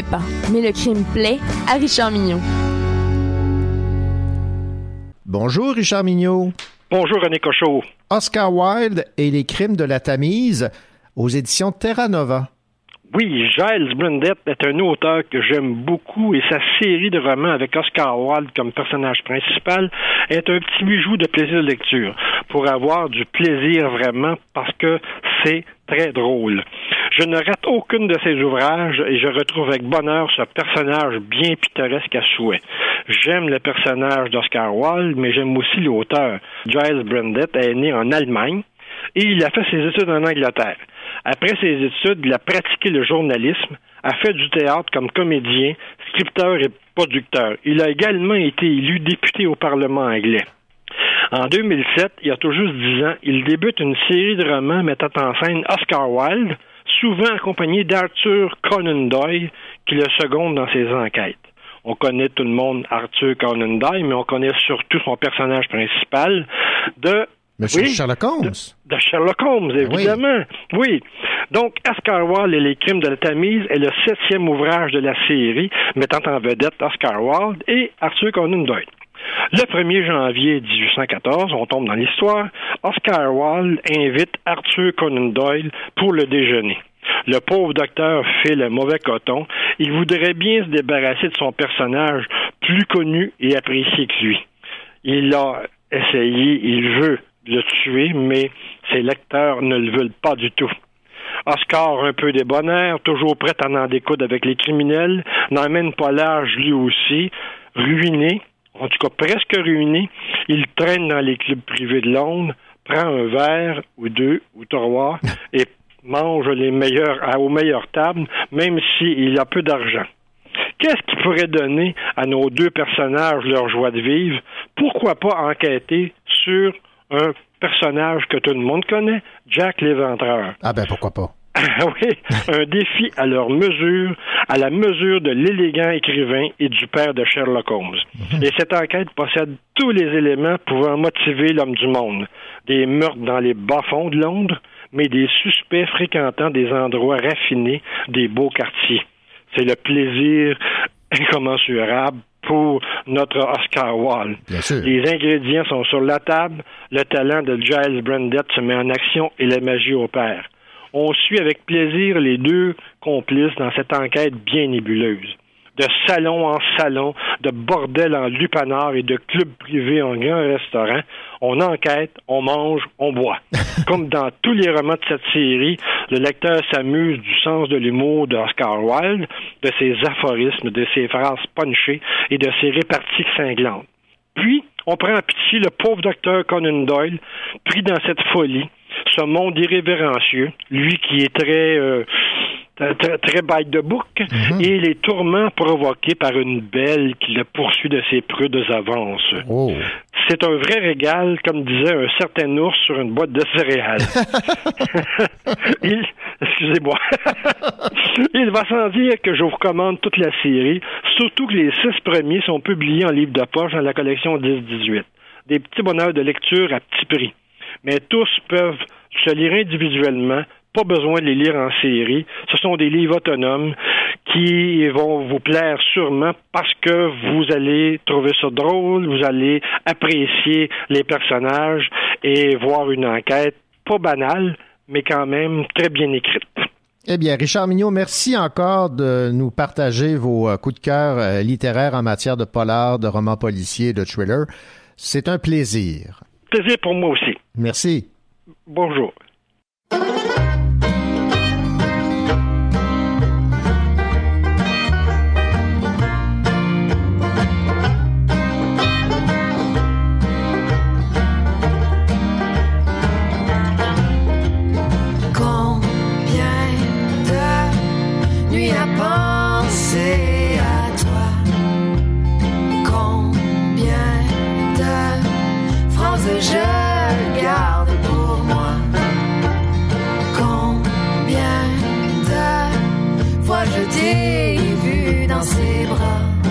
Pas, mais le crime plaît à Richard Mignon. Bonjour, Richard Mignot. Bonjour, René Cochot. Oscar Wilde et les crimes de la Tamise aux éditions Terra Nova. Oui, Giles Brundett est un auteur que j'aime beaucoup et sa série de romans avec Oscar Wilde comme personnage principal est un petit bijou de plaisir de lecture pour avoir du plaisir vraiment parce que c'est très drôle. Je ne rate aucune de ses ouvrages et je retrouve avec bonheur ce personnage bien pittoresque à souhait. J'aime le personnage d'Oscar Wilde, mais j'aime aussi l'auteur. Giles Brundett est né en Allemagne et il a fait ses études en Angleterre. Après ses études, il a pratiqué le journalisme, a fait du théâtre comme comédien, scripteur et producteur. Il a également été élu député au Parlement anglais. En 2007, il y a tout juste dix ans, il débute une série de romans mettant en scène Oscar Wilde, souvent accompagné d'Arthur Conan Doyle, qui le seconde dans ses enquêtes. On connaît tout le monde Arthur Conan Doyle, mais on connaît surtout son personnage principal de Monsieur Sherlock Holmes. De, de Sherlock Holmes, évidemment. Oui. Donc, Oscar Wilde et les crimes de la Tamise est le septième ouvrage de la série, mettant en vedette Oscar Wilde et Arthur Conan Doyle. Le 1er janvier 1814, on tombe dans l'histoire, Oscar Wilde invite Arthur Conan Doyle pour le déjeuner. Le pauvre docteur fait le mauvais coton. Il voudrait bien se débarrasser de son personnage plus connu et apprécié que lui. Il a essayé, il veut le tuer, mais ses lecteurs ne le veulent pas du tout. Oscar un peu débonnaire, toujours prêt à en découdre avec les criminels, n'emmène pas large lui aussi, ruiné, en tout cas presque ruiné, il traîne dans les clubs privés de Londres, prend un verre ou deux ou trois et mange les meilleurs à- aux meilleures tables, même s'il a peu d'argent. Qu'est-ce qui pourrait donner à nos deux personnages leur joie de vivre? Pourquoi pas enquêter sur un personnage que tout le monde connaît, Jack l'Éventreur? Ah ben pourquoi pas. Oui, un défi à leur mesure, à la mesure de l'élégant écrivain et du père de Sherlock Holmes. Et cette enquête possède tous les éléments pouvant motiver l'homme du monde. Des meurtres dans les bas-fonds de Londres, mais des suspects fréquentant des endroits raffinés, des beaux quartiers. C'est le plaisir incommensurable pour notre Oscar sûr. Les ingrédients sont sur la table, le talent de Giles Brandett se met en action et la magie opère. On suit avec plaisir les deux complices dans cette enquête bien nébuleuse. De salon en salon, de bordel en lupanar et de club privé en grand restaurant, on enquête, on mange, on boit. Comme dans tous les romans de cette série, le lecteur s'amuse du sens de l'humour d'Oscar Wilde, de ses aphorismes, de ses phrases punchées et de ses réparties cinglantes. Puis, on prend en pitié le pauvre docteur Conan Doyle, pris dans cette folie, ce monde irrévérencieux, lui qui est très, euh, très, by the book, et les tourments provoqués par une belle qui le poursuit de ses prudes avances. Oh. C'est un vrai régal, comme disait un certain ours sur une boîte de céréales. Il, excusez-moi. Il va sans dire que je vous recommande toute la série, surtout que les six premiers sont publiés en livre de poche dans la collection 10-18. Des petits bonheurs de lecture à petit prix. Mais tous peuvent se lire individuellement, pas besoin de les lire en série. Ce sont des livres autonomes qui vont vous plaire sûrement parce que vous allez trouver ça drôle, vous allez apprécier les personnages et voir une enquête pas banale, mais quand même très bien écrite. Eh bien, Richard Mignot, merci encore de nous partager vos euh, coups de cœur euh, littéraires en matière de polar, de romans policiers, de thriller. C'est un plaisir. Plaisir pour moi aussi. Merci. Bonjour. Je t'ai vu dans ses bras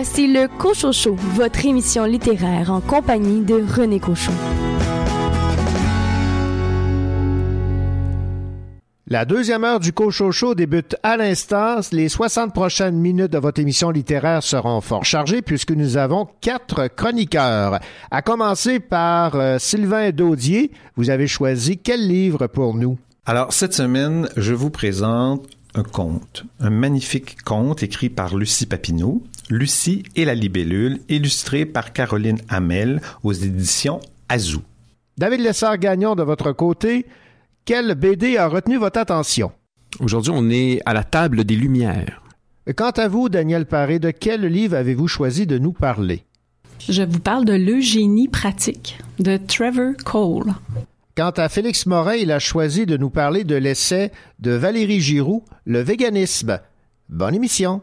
Voici le Cochocho, votre émission littéraire en compagnie de René Cochon. La deuxième heure du Cochocho débute à l'instant. Les 60 prochaines minutes de votre émission littéraire seront fort chargées puisque nous avons quatre chroniqueurs. À commencer par euh, Sylvain Daudier. Vous avez choisi quel livre pour nous? Alors, cette semaine, je vous présente un conte, un magnifique conte écrit par Lucie Papineau, Lucie et la libellule, illustré par Caroline Hamel aux éditions Azou. David Lessard-Gagnon, de votre côté, quel BD a retenu votre attention? Aujourd'hui, on est à la table des Lumières. Quant à vous, Daniel Paré, de quel livre avez-vous choisi de nous parler? Je vous parle de l'eugénie pratique de Trevor Cole. Quant à Félix Morin, il a choisi de nous parler de l'essai de Valérie Giroux, Le véganisme. Bonne émission.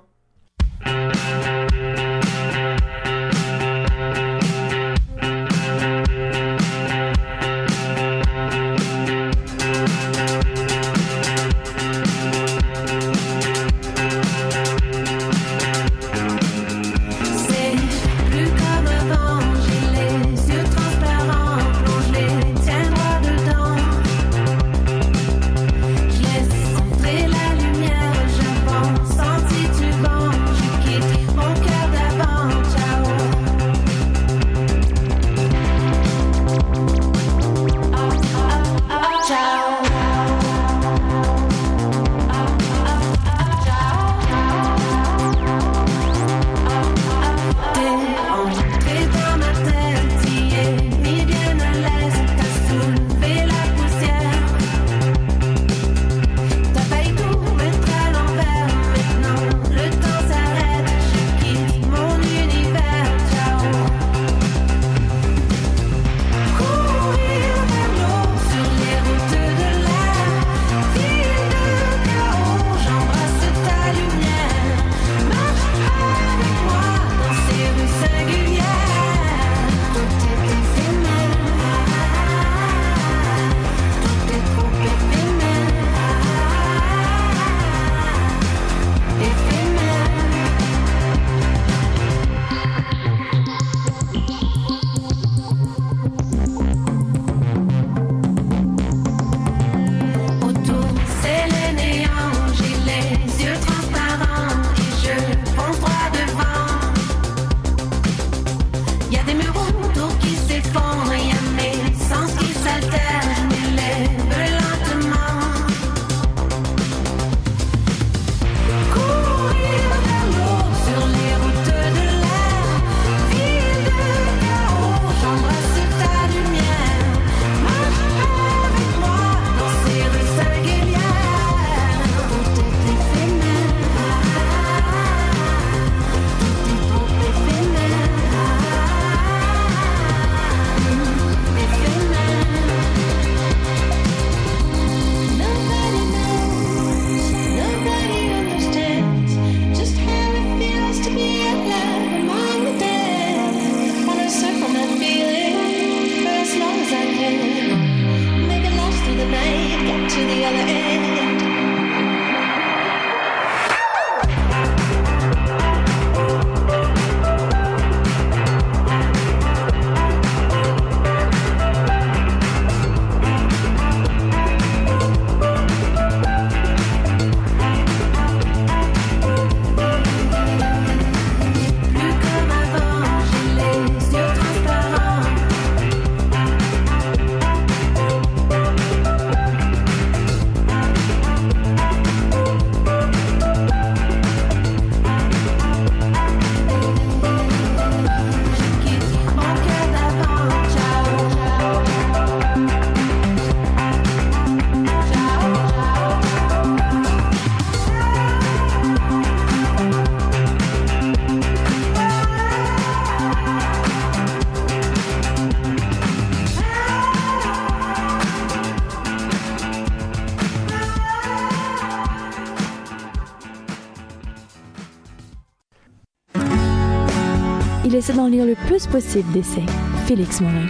Le plus possible d'essais. Félix Morin.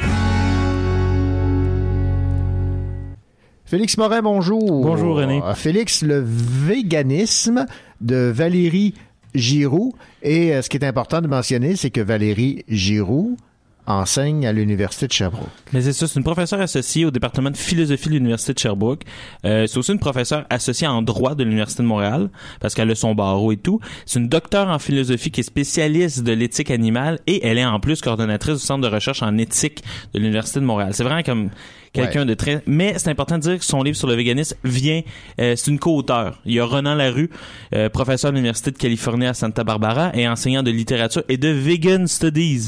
Félix Morin, bonjour. Bonjour, René. Euh, Félix, le véganisme de Valérie Giroux. Et euh, ce qui est important de mentionner, c'est que Valérie Giroux enseigne à l'Université de Sherbrooke. Mais c'est ça, c'est une professeure associée au département de philosophie de l'Université de Sherbrooke. Euh, c'est aussi une professeure associée en droit de l'Université de Montréal, parce qu'elle a son barreau et tout. C'est une docteure en philosophie qui est spécialiste de l'éthique animale et elle est en plus coordonnatrice du centre de recherche en éthique de l'Université de Montréal. C'est vraiment comme quelqu'un Ouais. de très... Mais c'est important de dire que son livre sur le véganisme vient... euh, c'est une co-auteure. Il y a Renan Larue, euh, professeur de l'Université de Californie à Santa Barbara et enseignant de littérature et de vegan studies.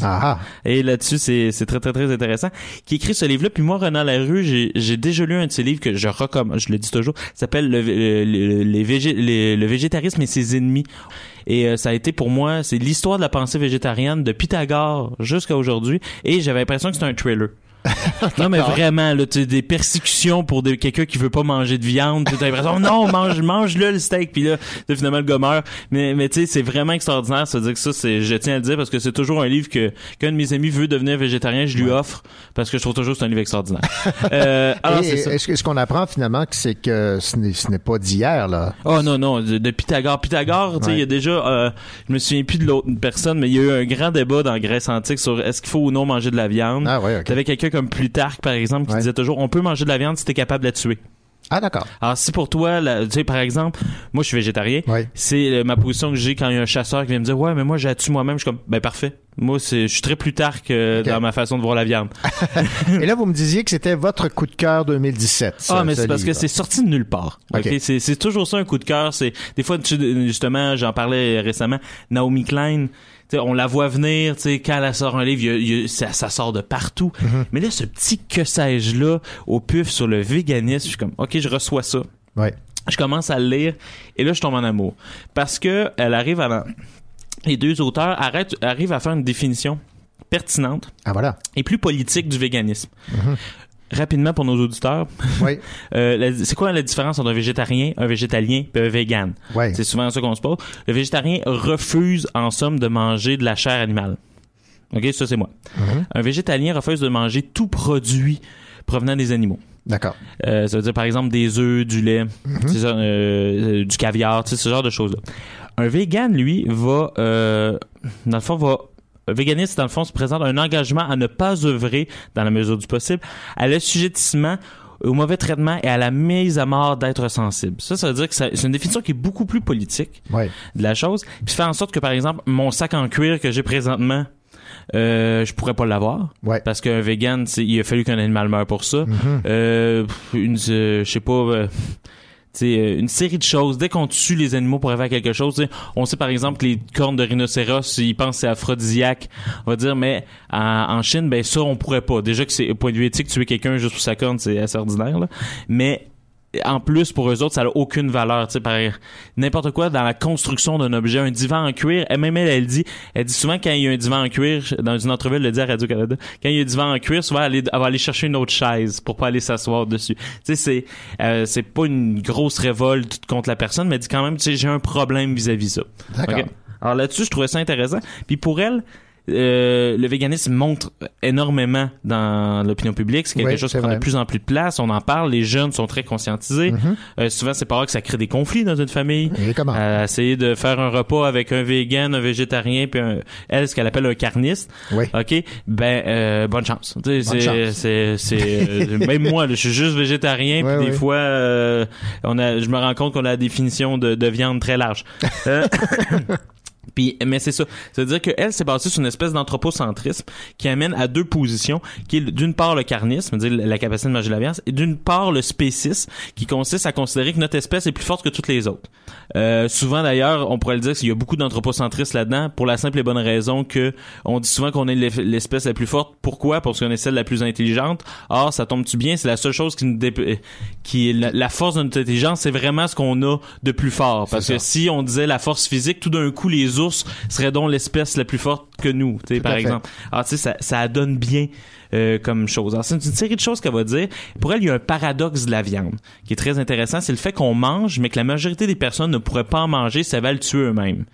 Et là-dessus, c'est c'est très, très, très intéressant. Qui écrit ce livre-là. Puis moi, Renan Larue, j'ai j'ai déjà lu un de ses livres que je recommande, je le dis toujours, s'appelle le, le, le- les végé- les- le végétarisme et ses ennemis. Et euh, ça a été pour moi, c'est l'histoire de la pensée végétarienne de Pythagore jusqu'à aujourd'hui. Et j'avais l'impression que c'était un thriller. Non mais vraiment là, tu des persécutions pour des- quelqu'un qui veut pas manger de viande, tu as l'impression non mange mange le steak puis là finalement le gommeur. Mais mais tu sais c'est vraiment extraordinaire, ça veut dire que ça c'est je tiens à le dire parce que c'est toujours un livre que qu'un de mes amis veut devenir végétarien, je lui offre parce que je trouve toujours que c'est un livre extraordinaire. euh, alors Et c'est ça. Est-ce que- ce qu'on apprend finalement, que c'est que ce n'est ce n'est pas d'hier, là? Oh non, non, de, de Pythagore. Pythagore, tu sais, Ouais. il y a déjà, euh, je me souviens plus de l'autre personne, mais il y a eu un grand débat dans Grèce antique sur est-ce qu'il faut ou non manger de la viande. Ah ouais, ok. T'avais quelqu'un comme Plutarque, par exemple, qui disait toujours, on peut manger de la viande si t'es capable de la tuer. Ah d'accord. Alors si pour toi, tu sais par exemple, moi je suis végétarien, c'est euh, ma position que j'ai quand il y a un chasseur qui vient me dire ouais mais moi j'ai la tue moi-même, je suis comme ben parfait. Moi c'est je suis très Plutarque euh, dans ma façon de voir la viande. Et là, vous me disiez que c'était votre coup de cœur 2017. Ah, mais ce c'est parce que c'est sorti de nulle part. Ok? C'est, c'est toujours ça un coup de cœur. C'est des fois tu- justement, j'en parlais récemment. Naomi Klein, on la voit venir. Tu sais, quand elle sort un livre, il y a- il y a- ça, ça sort de partout. Mhm. Mais là, ce petit que sais-je là au puf sur le véganisme, je suis comme, ok, je reçois ça. Ouais. Je commence à le lire et là, je tombe en amour parce que elle arrive à la- les deux auteurs arrêtent, arrivent à faire une définition pertinente Ah voilà. et plus politique du véganisme. Mhm. Rapidement pour nos auditeurs. Oui. Euh, c'est quoi la différence entre un végétarien, un végétalien et un vegan? C'est souvent ça qu'on se pose. Le végétarien refuse en somme de manger de la chair animale. OK, ça c'est moi. Mhm. Un végétalien refuse de manger tout produit provenant des animaux. D'accord. Euh, ça veut dire par exemple des œufs, du lait, Mhm. ça, euh, du caviar, ce genre de choses-là. Un vegan, lui, va, dans le fond, va un véganiste, dans le fond, se présente un engagement à ne pas œuvrer, dans la mesure du possible, à l'assujettissement au mauvais traitement et à la mise à mort d'êtres sensibles. Ça, ça veut dire que c'est une définition qui est beaucoup plus politique Ouais. de la chose. Puis fait en sorte que, par exemple, mon sac en cuir que j'ai présentement, euh, je pourrais pas l'avoir. Parce qu'un vegan, il a fallu qu'un animal meure pour ça. Mhm. Euh, une, euh, je sais pas, sais, euh, une série de choses. Dès qu'on tue les animaux pour à quelque chose, on sait par exemple que les cornes de rhinocéros, ils pensent c'est aphrodisiaque. On va dire, mais en, Chine, ben ça, on pourrait pas. Déjà que c'est point de vue éthique, tuer quelqu'un juste pour sa corne, c'est assez ordinaire. Là. Mais en plus, pour eux autres, ça n'a aucune valeur. Tu sais, par n'importe quoi dans la construction d'un objet, un divan en cuir. Elle, même elle, elle dit, elle dit souvent quand il y a un divan en cuir, dans une entrevue, elle le dit à Radio Canada, quand il y a un divan en cuir, souvent elle, va aller chercher une autre chaise pour pas aller s'asseoir dessus. Tu sais, c'est euh, c'est pas une grosse révolte contre la personne, mais elle dit quand même, tu sais, j'ai un problème vis-à-vis ça. D'accord. Alors là-dessus, je trouvais ça intéressant. Puis pour elle. Euh, le véganisme montre énormément dans l'opinion publique. C'est quelque Oui, chose qui prend de plus en plus de place. On en parle. Les jeunes sont très conscientisés. Mhm. Euh, souvent, c'est pas rare que ça crée des conflits dans une famille. Et comment? Euh, essayer de faire un repas avec un vegan, un végétarien, puis un, elle, ce qu'elle appelle un carniste. Oui. OK? Ben, euh, bonne chance. C'est, même moi, là, je suis juste végétarien, puis des fois, euh, on a, je me rends compte qu'on a la définition de, de viande très large. Puis, mais c'est ça. C'est-à-dire qu'elle s'est basée sur une espèce d'anthropocentrisme qui amène à deux positions, qui est d'une part le carnisme, c'est-à-dire la capacité de manger la viande, et d'une part le spécisme, qui consiste à considérer que notre espèce est plus forte que toutes les autres. Euh, souvent d'ailleurs, on pourrait le dire qu'il y a beaucoup d'anthropocentristes là-dedans, pour la simple et bonne raison que on dit souvent qu'on est l'espèce la plus forte. Pourquoi? Parce qu'on est celle la plus intelligente. Or, ça tombe-tu bien? C'est la seule chose qui nous dé- qui est la, la force de notre intelligence, c'est vraiment ce qu'on a de plus fort. Parce que si on disait la force physique, tout d'un coup, les ours seraient donc l'espèce la plus forte que nous, tu sais, par exemple. Alors, tu sais, ça, ça donne bien euh, comme chose. Alors, c'est une série de choses qu'elle va dire. Pour elle, il y a un paradoxe de la viande qui est très intéressant. C'est le fait qu'on mange, mais que la majorité des personnes ne pourraient pas en manger, ça va le tuer eux-mêmes.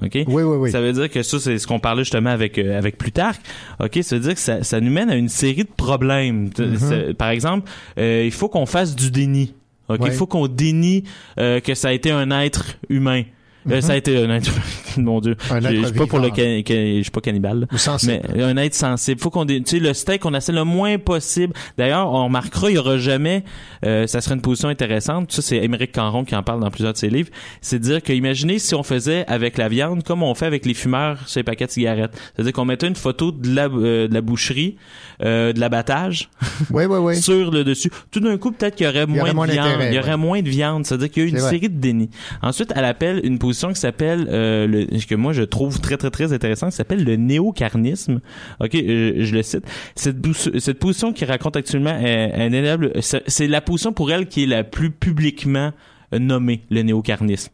OK? Oui, oui, oui. Ça veut dire que ça, c'est ce qu'on parlait justement avec, euh, avec Plutarque. OK? Ça veut dire que ça, ça nous mène à une série de problèmes. Mhm. C'est- Par exemple, euh, il faut qu'on fasse du déni. OK? Ouais. Il faut qu'on dénie euh, que ça a été un être humain. Euh, Mhm. ça a été un être, mon dieu. Un Je être je suis pas pour le, vivant. ca- ca- je suis pas cannibale. Ou sensible. Mais un être sensible. Faut qu'on, dé- tu sais, le steak, on essaie le moins possible. D'ailleurs, on remarquera, il y aura jamais, euh, ça serait une position intéressante. Ça, c'est Émeric Caron qui en parle dans plusieurs de ses livres. C'est dire que, imaginez si on faisait avec la viande comme on fait avec les fumeurs sur les paquets de cigarettes. C'est-à-dire qu'on mettait une photo de la, euh, de la boucherie, euh, de l'abattage. Oui, oui, oui. sur le dessus. Tout d'un coup, peut-être qu'il y aurait moins, aurait moins de viande. Il y aurait moins de viande. C'est-à-dire qu'il y a eu une vrai. série de dénis. Ensuite, elle appelle une position qui s'appelle, euh, que moi je trouve très très très intéressant, qui s'appelle le néocarnisme. Ok, euh, je le cite. Cette, cette position qui raconte actuellement un, un c'est la position pour elle qui est la plus publiquement nommée, le néocarnisme.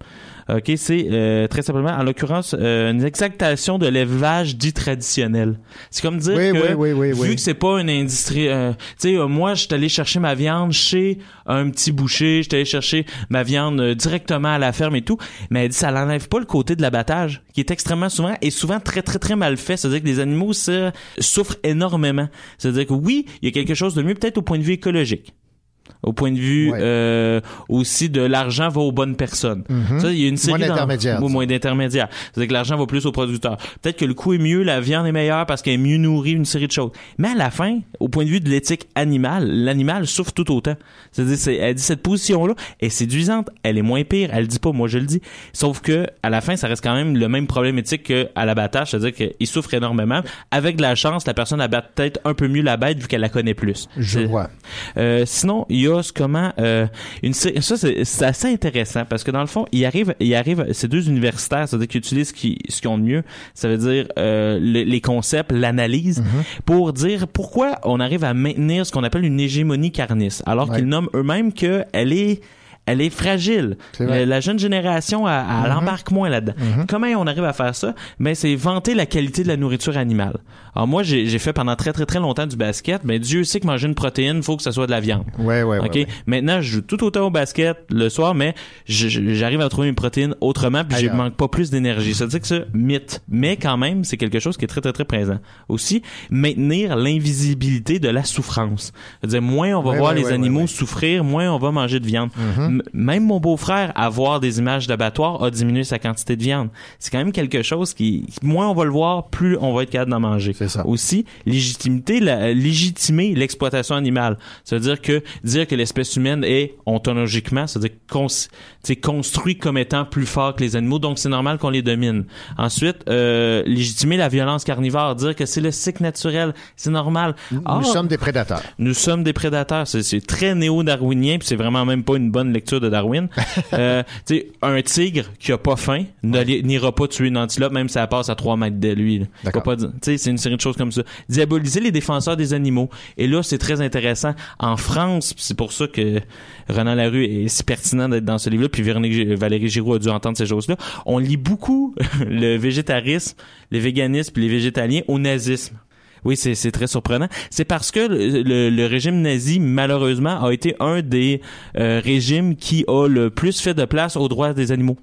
OK, c'est euh, très simplement, en l'occurrence, euh, une exaltation de l'élevage dit traditionnel. C'est comme dire Oui, que, oui, oui, oui, vu que c'est pas une industrie... euh, tu sais, moi, je suis allé chercher ma viande chez un petit boucher, je suis allé chercher ma viande directement à la ferme et tout, mais ça l'enlève pas le côté de l'abattage, qui est extrêmement souvent, et souvent très, très, très mal fait. C'est-à-dire que les animaux ça, souffrent énormément. C'est-à-dire que oui, il y a quelque chose de mieux, peut-être au point de vue écologique au point de vue euh, aussi de l'argent va aux bonnes personnes. Mhm. Ça, il y a une série Moins d'intermédiaires, moins d'intermédiaires. C'est-à-dire que l'argent va plus aux producteurs. Peut-être que le coût est mieux, la viande est meilleure parce qu'elle est mieux nourrie, une série de choses. Mais à la fin, au point de vue de l'éthique animale, l'animal souffre tout autant. C'est-à-dire, c'est- elle dit cette position-là est séduisante, elle est moins pire, elle le dit pas, moi je le dis. Sauf que à la fin, ça reste quand même le même problème éthique qu'à l'abattage, c'est-à-dire qu'il souffre énormément. Avec de la chance, la personne abat peut-être un peu mieux la bête vu qu'elle la connaît plus. Je vois. euh, sinon, il y a comment euh, une ça c'est assez intéressant parce que dans le fond, il arrive il arrive ces deux universitaires, c'est-à-dire qu'ils utilisent ce qui ce qu'ils ont de mieux, ça veut dire euh, le- les concepts, l'analyse pour dire pourquoi on arrive à maintenir ce qu'on appelle une hégémonie carniste alors Ouais. qu'ils nomment eux-mêmes que elle est elle est fragile. Euh, La jeune génération, elle, elle Mhm. embarque moins là-dedans. Comment on arrive à faire ça? Ben, c'est vanter la qualité de la nourriture animale. Alors moi, j'ai fait pendant très très très longtemps du basket, mais Dieu sait que manger une protéine, faut que ça soit de la viande. Ouais, ouais, ouais, ouais. Maintenant, je joue tout autant au basket le soir, mais j'arrive à trouver mes protéines autrement, puis je manque pas plus d'énergie. Ça veut dire que ça, mythe. Mais quand même, c'est quelque chose qui est très très très présent. Aussi, maintenir l'invisibilité de la souffrance. C'est-à-dire, moins on va voir les animaux souffrir, moins on va manger de viande. Mhm. M- Même mon beau-frère, à voir des images d'abattoir, a diminué sa quantité de viande. C'est quand même quelque chose qui, moins on va le voir, plus on va être capable d'en manger. C'est ça. Aussi, légitimité, la, légitimer l'exploitation animale. C'est-à-dire que dire que l'espèce humaine est ontologiquement, c'est-à-dire c'est construit comme étant plus fort que les animaux, donc c'est normal qu'on les domine. Ensuite, euh, légitimer la violence carnivore, dire que c'est le cycle naturel, c'est normal. Nous Ah, sommes des prédateurs. nous sommes des prédateurs. C'est, très néo-darwinien, puis c'est vraiment même pas une bonne lecture de Darwin. euh, tu sais, un tigre qui a pas faim n'ira pas tuer une antilope, même si elle passe à 3 mètres de lui. c'est une série de choses comme ça. Diaboliser les défenseurs des animaux. Et là, c'est très intéressant. En France, c'est pour ça que Renan Larue est si pertinent d'être dans ce livre-là, puis Valérie Giroux a dû entendre ces choses-là. On lit beaucoup le végétarisme, les véganismes, puis les végétaliens au nazisme. Oui, c'est très surprenant. C'est parce que le, le- le régime nazi, malheureusement, a été un des euh, régimes qui a le plus fait de place aux droits des animaux.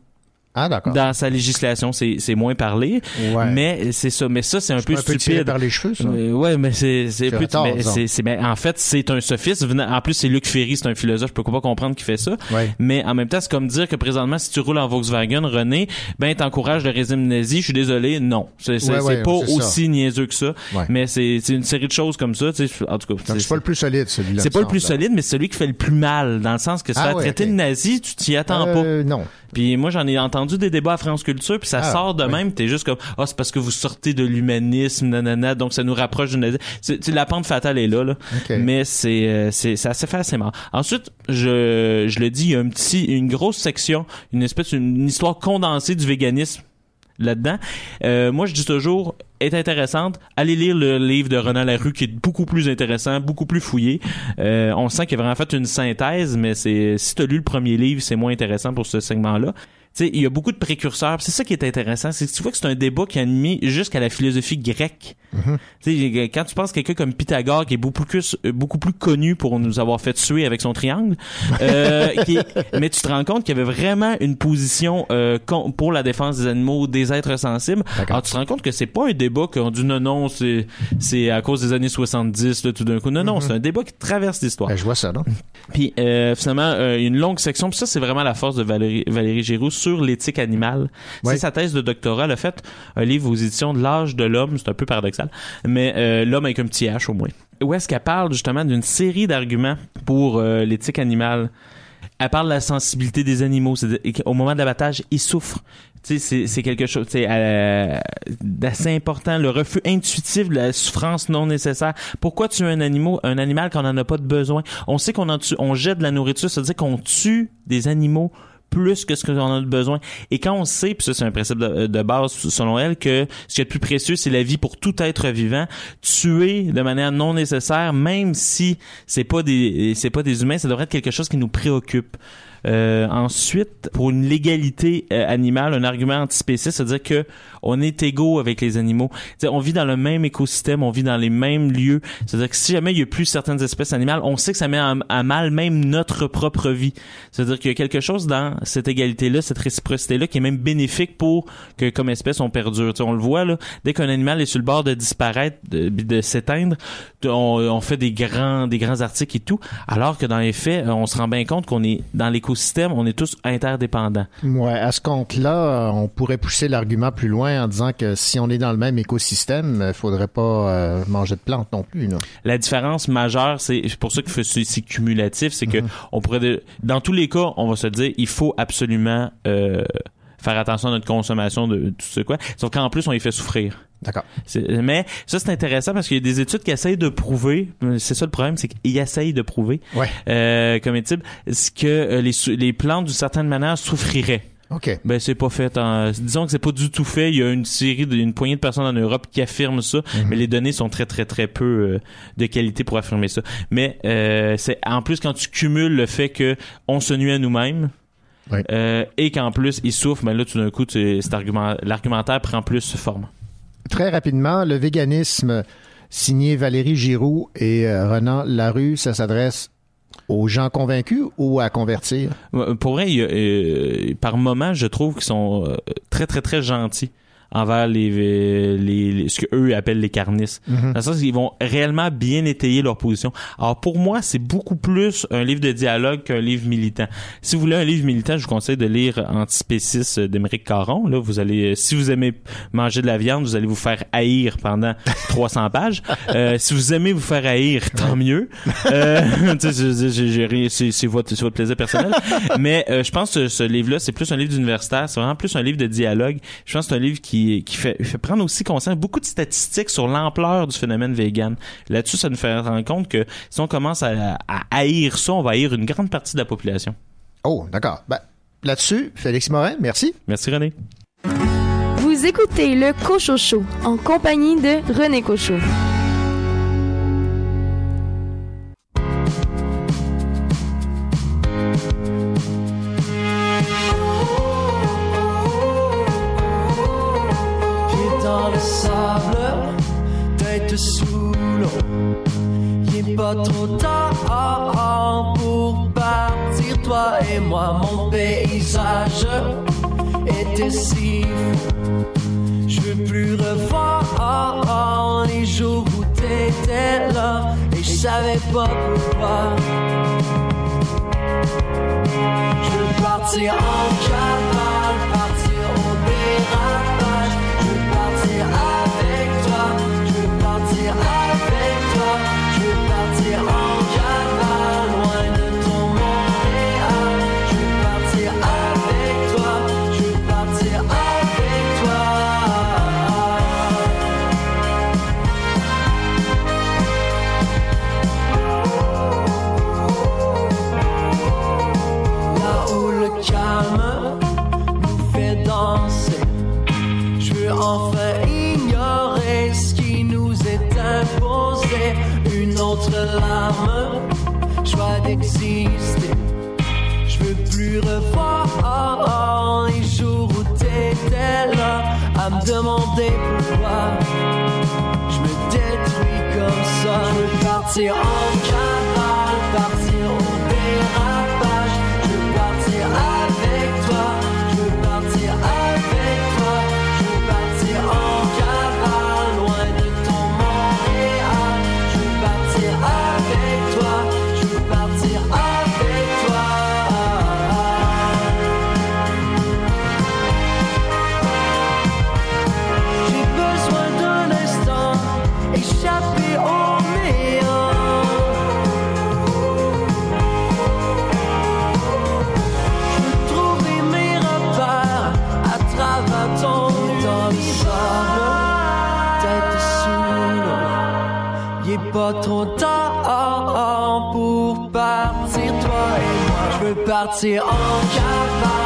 Ah, d'accord. Dans sa législation, c'est c'est moins parlé, Ouais. mais c'est ça. Mais ça, c'est un peu pas un peu tiré stupide. par les cheveux, ça? Euh, ouais, mais c'est c'est C'est un peu. retard, mais disons. c'est c'est- mais en fait, c'est un sophisme. venant- En plus, c'est Luc Ferry, c'est un philosophe. Je peux pas comprendre qu'il fait ça. Ouais. Mais en même temps, c'est comme dire que présentement, si tu roules en Volkswagen, René, ben t'encourages le régime nazi. Je suis désolé, non. C'est c'est- Ouais, pas ça. aussi niaiseux que ça. Ouais. Mais c'est c'est une série de choses comme ça. tu sais, En tout cas, Donc, c'est pas le plus solide, celui-là. c'est pas le plus solide, mais celui qui fait le plus mal, dans le sens que se Ah traiter de nazi, tu t'y attends Euh, pas. non. Puis moi, j'en ai entendu des débats à France Culture, puis ça Ah, sort de ouais. même, t'es juste comme, ah, c'est parce que vous sortez de l'humanisme, nanana, donc ça nous rapproche du nazi. C'est, tu sais, la pente fatale est là, là. Mais c'est, euh, c'est, ça s'est fait assez marrant. Ensuite, je, je le dis, il y a un petit, une grosse section, une espèce, une histoire condensée du véganisme là-dedans. Euh, moi, je dis toujours, est intéressante. Allez lire le livre de Renan Larue qui est beaucoup plus intéressant, beaucoup plus fouillé. Euh, on sent qu'il a vraiment fait une synthèse, mais c'est si tu as lu le premier livre, c'est moins intéressant pour ce segment-là. Tu sais, il y a beaucoup de précurseurs. C'est ça qui est intéressant, c'est que tu vois que c'est un débat qui a animé jusqu'à la philosophie grecque. Tu sais, quand tu penses à quelqu'un comme Pythagore qui est beaucoup plus euh, beaucoup plus connu pour nous avoir fait tuer avec son triangle, euh, qui est- mais tu te rends compte qu'il y avait vraiment une position euh, pour la défense des animaux, des êtres sensibles. Alors tu te rends compte que c'est pas un débat qu'on dit non non c'est c'est à cause des années 70 là, tout d'un coup. Non non, Mhm. c'est un débat qui traverse l'histoire. Ben, je vois ça, non? Puis euh, finalement, une longue section. Puis ça, c'est vraiment la force de Valérie, Valérie Giroux sur l'éthique animale. Ouais. C'est sa thèse de doctorat. Elle a fait un livre aux éditions de l'âge de l'homme. C'est un peu paradoxal, mais euh, l'homme avec un petit H au moins. Où est-ce qu'elle parle justement d'une série d'arguments pour euh, l'éthique animale? Elle parle de la sensibilité des animaux. Qu'au moment de l'abattage, ils souffrent. C'est, quelque chose euh, d'assez important. Le refus intuitif de la souffrance non nécessaire. Pourquoi tuer un animal, un animal quand on n'en a pas de besoin? On sait qu'on on jette de la nourriture, c'est-à-dire qu'on tue des animaux plus que ce qu'on a besoin. Et quand on sait, puis ça c'est un principe de, de base selon elle, que ce qui est le plus précieux, c'est la vie pour tout être vivant, tuer de manière non nécessaire, même si c'est pas des c'est pas des humains, ça devrait être quelque chose qui nous préoccupe. Euh, ensuite, pour une légalité euh, animale, un argument antispéciste, c'est-à-dire que on est égaux avec les animaux. T'sais, on vit dans le même écosystème, on vit dans les mêmes lieux. C'est-à-dire que si jamais il y a plus certaines espèces animales, on sait que ça met à, mal même notre propre vie. C'est-à-dire qu'il y a quelque chose dans cette égalité-là, cette réciprocité-là, qui est même bénéfique pour que comme espèce on perdure. T'sais, on le voit là, dès qu'un animal est sur le bord de disparaître, de, de s'éteindre, on, on fait des grands, des grands articles et tout, alors que dans les faits, on se rend bien compte qu'on est dans l'écosystème, on est tous interdépendants. Ouais, à ce compte-là, euh, on pourrait pousser l'argument plus loin en disant que si on est dans le même écosystème, il faudrait pas euh, manger de plantes non plus. Là. La différence majeure, c'est pour ça que c'est cumulatif, c'est que on pourrait, de- dans tous les cas, on va se dire, il faut absolument euh, faire attention à notre consommation de tout ce quoi. Sauf qu'en plus, on y fait souffrir. D'accord. Mais ça, c'est intéressant parce qu'il y a des études qui essayent de prouver, c'est ça le problème, c'est qu'ils essayent de prouver, Ouais. euh, comme étude, ce que euh, les, les plantes, d'une certaine manière, souffriraient. OK. Ben c'est pas fait. En, disons que c'est pas du tout fait. Il y a une série, de, une poignée de personnes en Europe qui affirment ça, mais les données sont très très très peu euh, de qualité pour affirmer ça. Mais euh, c'est en plus quand tu cumules le fait que on se nuit à nous-mêmes. Euh, et qu'en plus ils souffrent, ben là tout d'un coup argument, l'argumentaire prend plus forme. Très rapidement, le véganisme signé Valérie Giroux et euh, Renan Larue, ça s'adresse aux gens convaincus ou à convertir? Euh, Pour vrai, euh, par moments, je trouve qu'ils sont euh, très, très, très gentils envers les, euh, les, les- ce qu'eux appellent les carnistes. Mhm. Dans le sens qu'ils vont réellement bien étayer leur position. Alors pour moi, c'est beaucoup plus un livre de dialogue qu'un livre militant. Si vous voulez un livre militant, je vous conseille de lire Antispécis d'Émeric Caron. Là, vous allez, si vous aimez manger de la viande, vous allez vous faire haïr pendant 300 pages. Euh, si vous aimez vous faire haïr, tant mieux. Euh, c'est votre, votre plaisir personnel. Mais euh, je pense que ce livre-là, c'est plus un livre d'universitaire. C'est vraiment plus un livre de dialogue. Je pense que c'est un livre qui, qui fait, fait prendre aussi conscience beaucoup de statistiques sur l'ampleur du phénomène vegan. Là-dessus, ça nous fait rendre compte que si on commence à, à haïr ça, on va haïr une grande partie de la population. Oh, d'accord. Ben, Là-dessus, Félix Morin, merci. Merci René. Vous écoutez le Cocho Show en compagnie de René Cocho. Trop tard pour partir, toi et moi. Mon paysage était si. Je veux plus revoir les jours où t'étais là et je savais pas pourquoi. Je veux partir en cavale, partir au dérapage. Une autre larme, choix d'exister. Je veux plus revoir les jours où t'étais là à me demander pourquoi. Je me détruis comme ça. Je veux partir en cavale, partir trop tard pour partir, toi et moi. Je veux partir en cavale,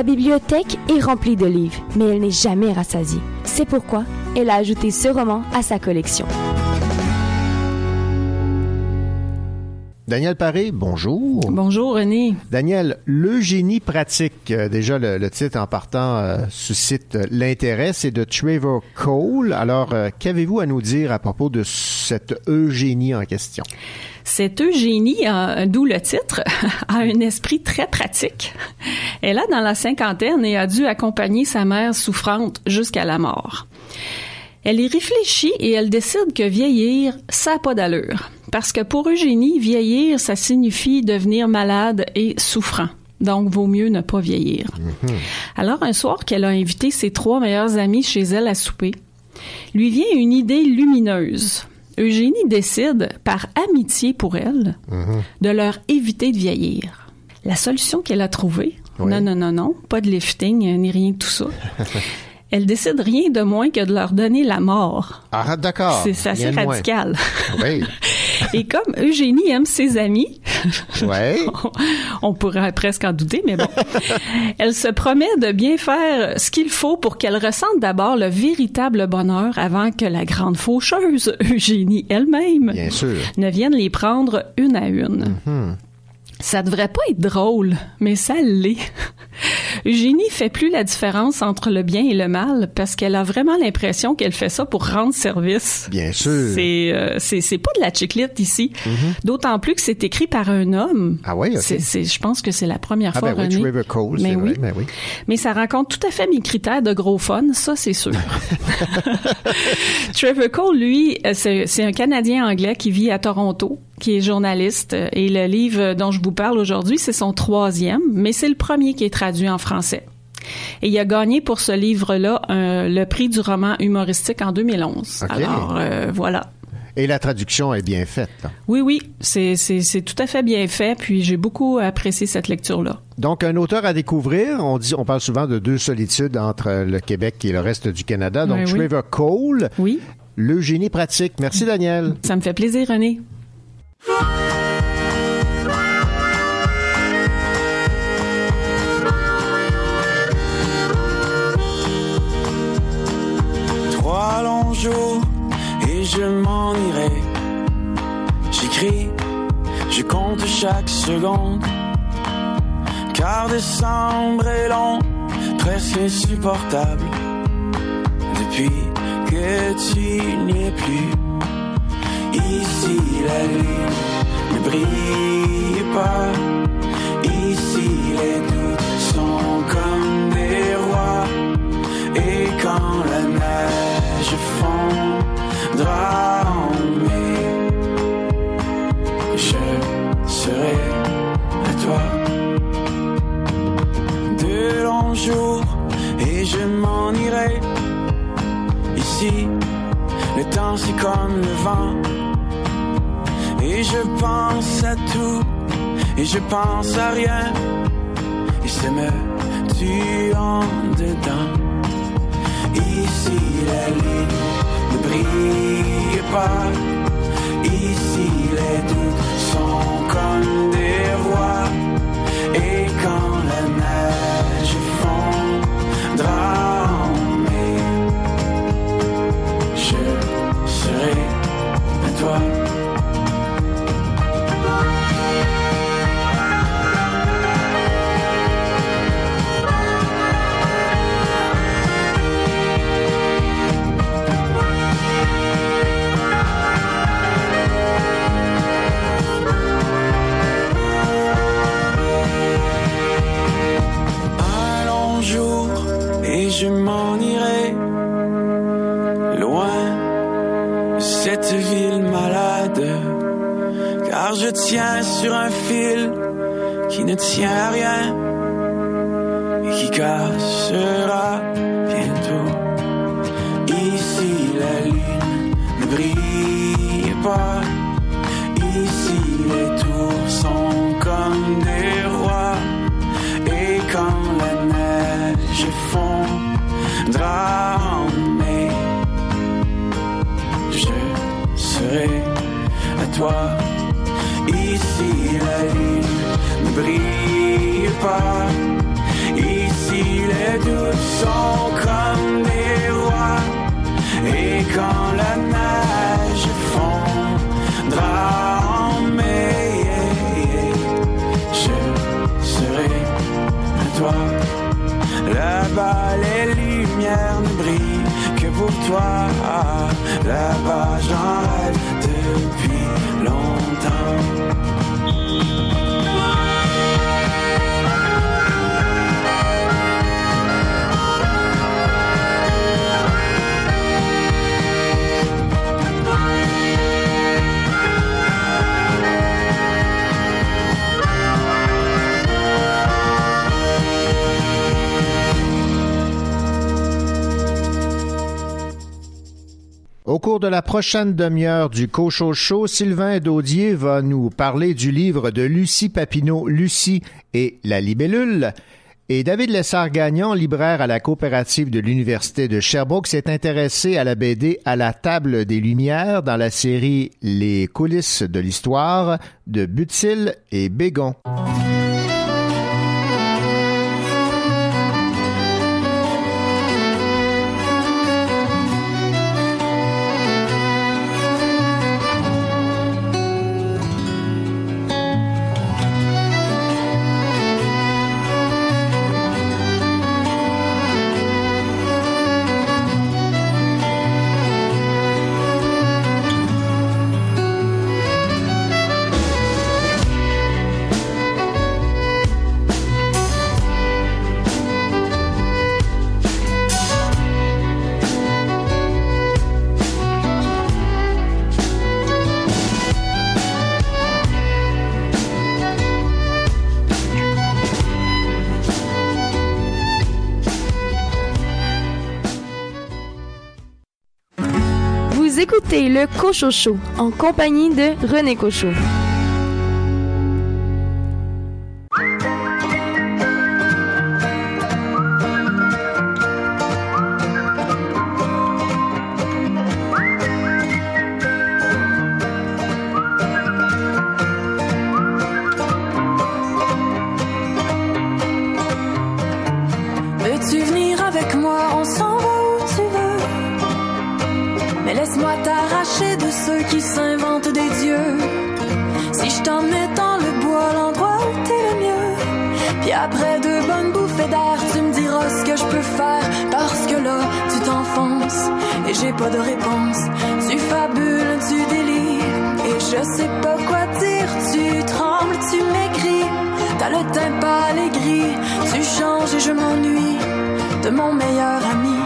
Sa bibliothèque est remplie de livres, mais elle n'est jamais rassasiée. C'est pourquoi elle a ajouté ce roman à sa collection. Daniel Paré, bonjour. Bonjour René. Daniel, l'eugénie pratique, euh, déjà le, le titre en partant euh, suscite euh, l'intérêt, c'est de Trevor Cole. Alors, euh, qu'avez-vous à nous dire à propos de cette eugénie en question? Cette Eugénie, euh, d'où le titre, a un esprit très pratique. Elle a dans la cinquantaine et a dû accompagner sa mère souffrante jusqu'à la mort. Elle y réfléchit et elle décide que vieillir, ça n'a pas d'allure. Parce que pour Eugénie, vieillir, ça signifie devenir malade et souffrant. Donc, vaut mieux ne pas vieillir. Alors, un soir qu'elle a invité ses trois meilleures amies chez elle à souper, lui vient une idée lumineuse. Eugénie décide, par amitié pour elle, de leur éviter de vieillir. La solution qu'elle a trouvée, Oui. non, non, non, non, pas de lifting euh, ni rien de tout ça. elle décide rien de moins que de leur donner la mort. Ah, d'accord. C'est assez radical. Oui. Et comme Eugénie aime ses amis, Ouais. on pourrait presque en douter, mais bon, elle se promet de bien faire ce qu'il faut pour qu'elle ressente d'abord le véritable bonheur avant que la grande faucheuse, Eugénie elle-même, ne vienne les prendre une à une. Hmm. Ça devrait pas être drôle, mais ça l'est. Eugénie fait plus la différence entre le bien et le mal parce qu'elle a vraiment l'impression qu'elle fait ça pour rendre service. Bien sûr. C'est euh, c'est c'est pas de la chiclette ici. D'autant plus que c'est écrit par un homme. Ah oui, ok. C'est- c'est- je pense que c'est la première Ah fois. ben René. Trevor Cole, Mais c'est oui. vrai, mais oui. Mais ça rencontre tout à fait mes critères de gros fun, ça c'est sûr. Trevor Cole, lui, euh, c'est c'est un Canadien anglais qui vit à Toronto, qui est journaliste. euh, Et le livre dont je vous parle aujourd'hui, c'est son troisième, mais c'est le premier qui est traduit en français. Et il a gagné pour ce livre-là un- le prix du roman humoristique en 2011. Ok. Alors, euh, voilà. Et la traduction est bien faite. là. Oui, oui, c'est tout à fait bien fait, puis j'ai beaucoup apprécié cette lecture-là. Donc, un auteur à découvrir. On dit, on parle souvent de deux solitudes entre le Québec et le reste du Canada. Donc, Oui, oui. Trevor Cole. Oui. L'eugénie pratique. Merci, Daniel. Ça me fait plaisir, René. Trois longs jours et je m'en irai. J'écris, je compte chaque seconde. Car décembre est long, presque insupportable. Depuis que tu n'y es plus. Ici la lune ne brille pas. Ici les doutes sont comme des rois. Et quand la neige fondra en mai, je serai à toi. Deux longs jours et je m'en irai. Ici, le temps c'est comme le vent. Et je pense à tout, et je pense à rien. Et ça me tue en dedans. Ici la lune ne brille pas. prochaine demi-heure du Cocho Show, Sylvain Daudier va nous parler du livre de Lucie Papineau, Lucie et la libellule. Et David Lessard-Gagnon, libraire à la coopérative de l'Université de Sherbrooke, s'est intéressé à la BD à la table des Lumières dans la série Les coulisses de l'histoire de Butil et Bégon. le Cochocho en compagnie de René Cochot. de réponse. Tu fabules, tu délires. Et je sais pas quoi dire. Tu trembles, tu maigris. T'as le teint pâle et. Tu changes et je m'ennuie de mon meilleur ami.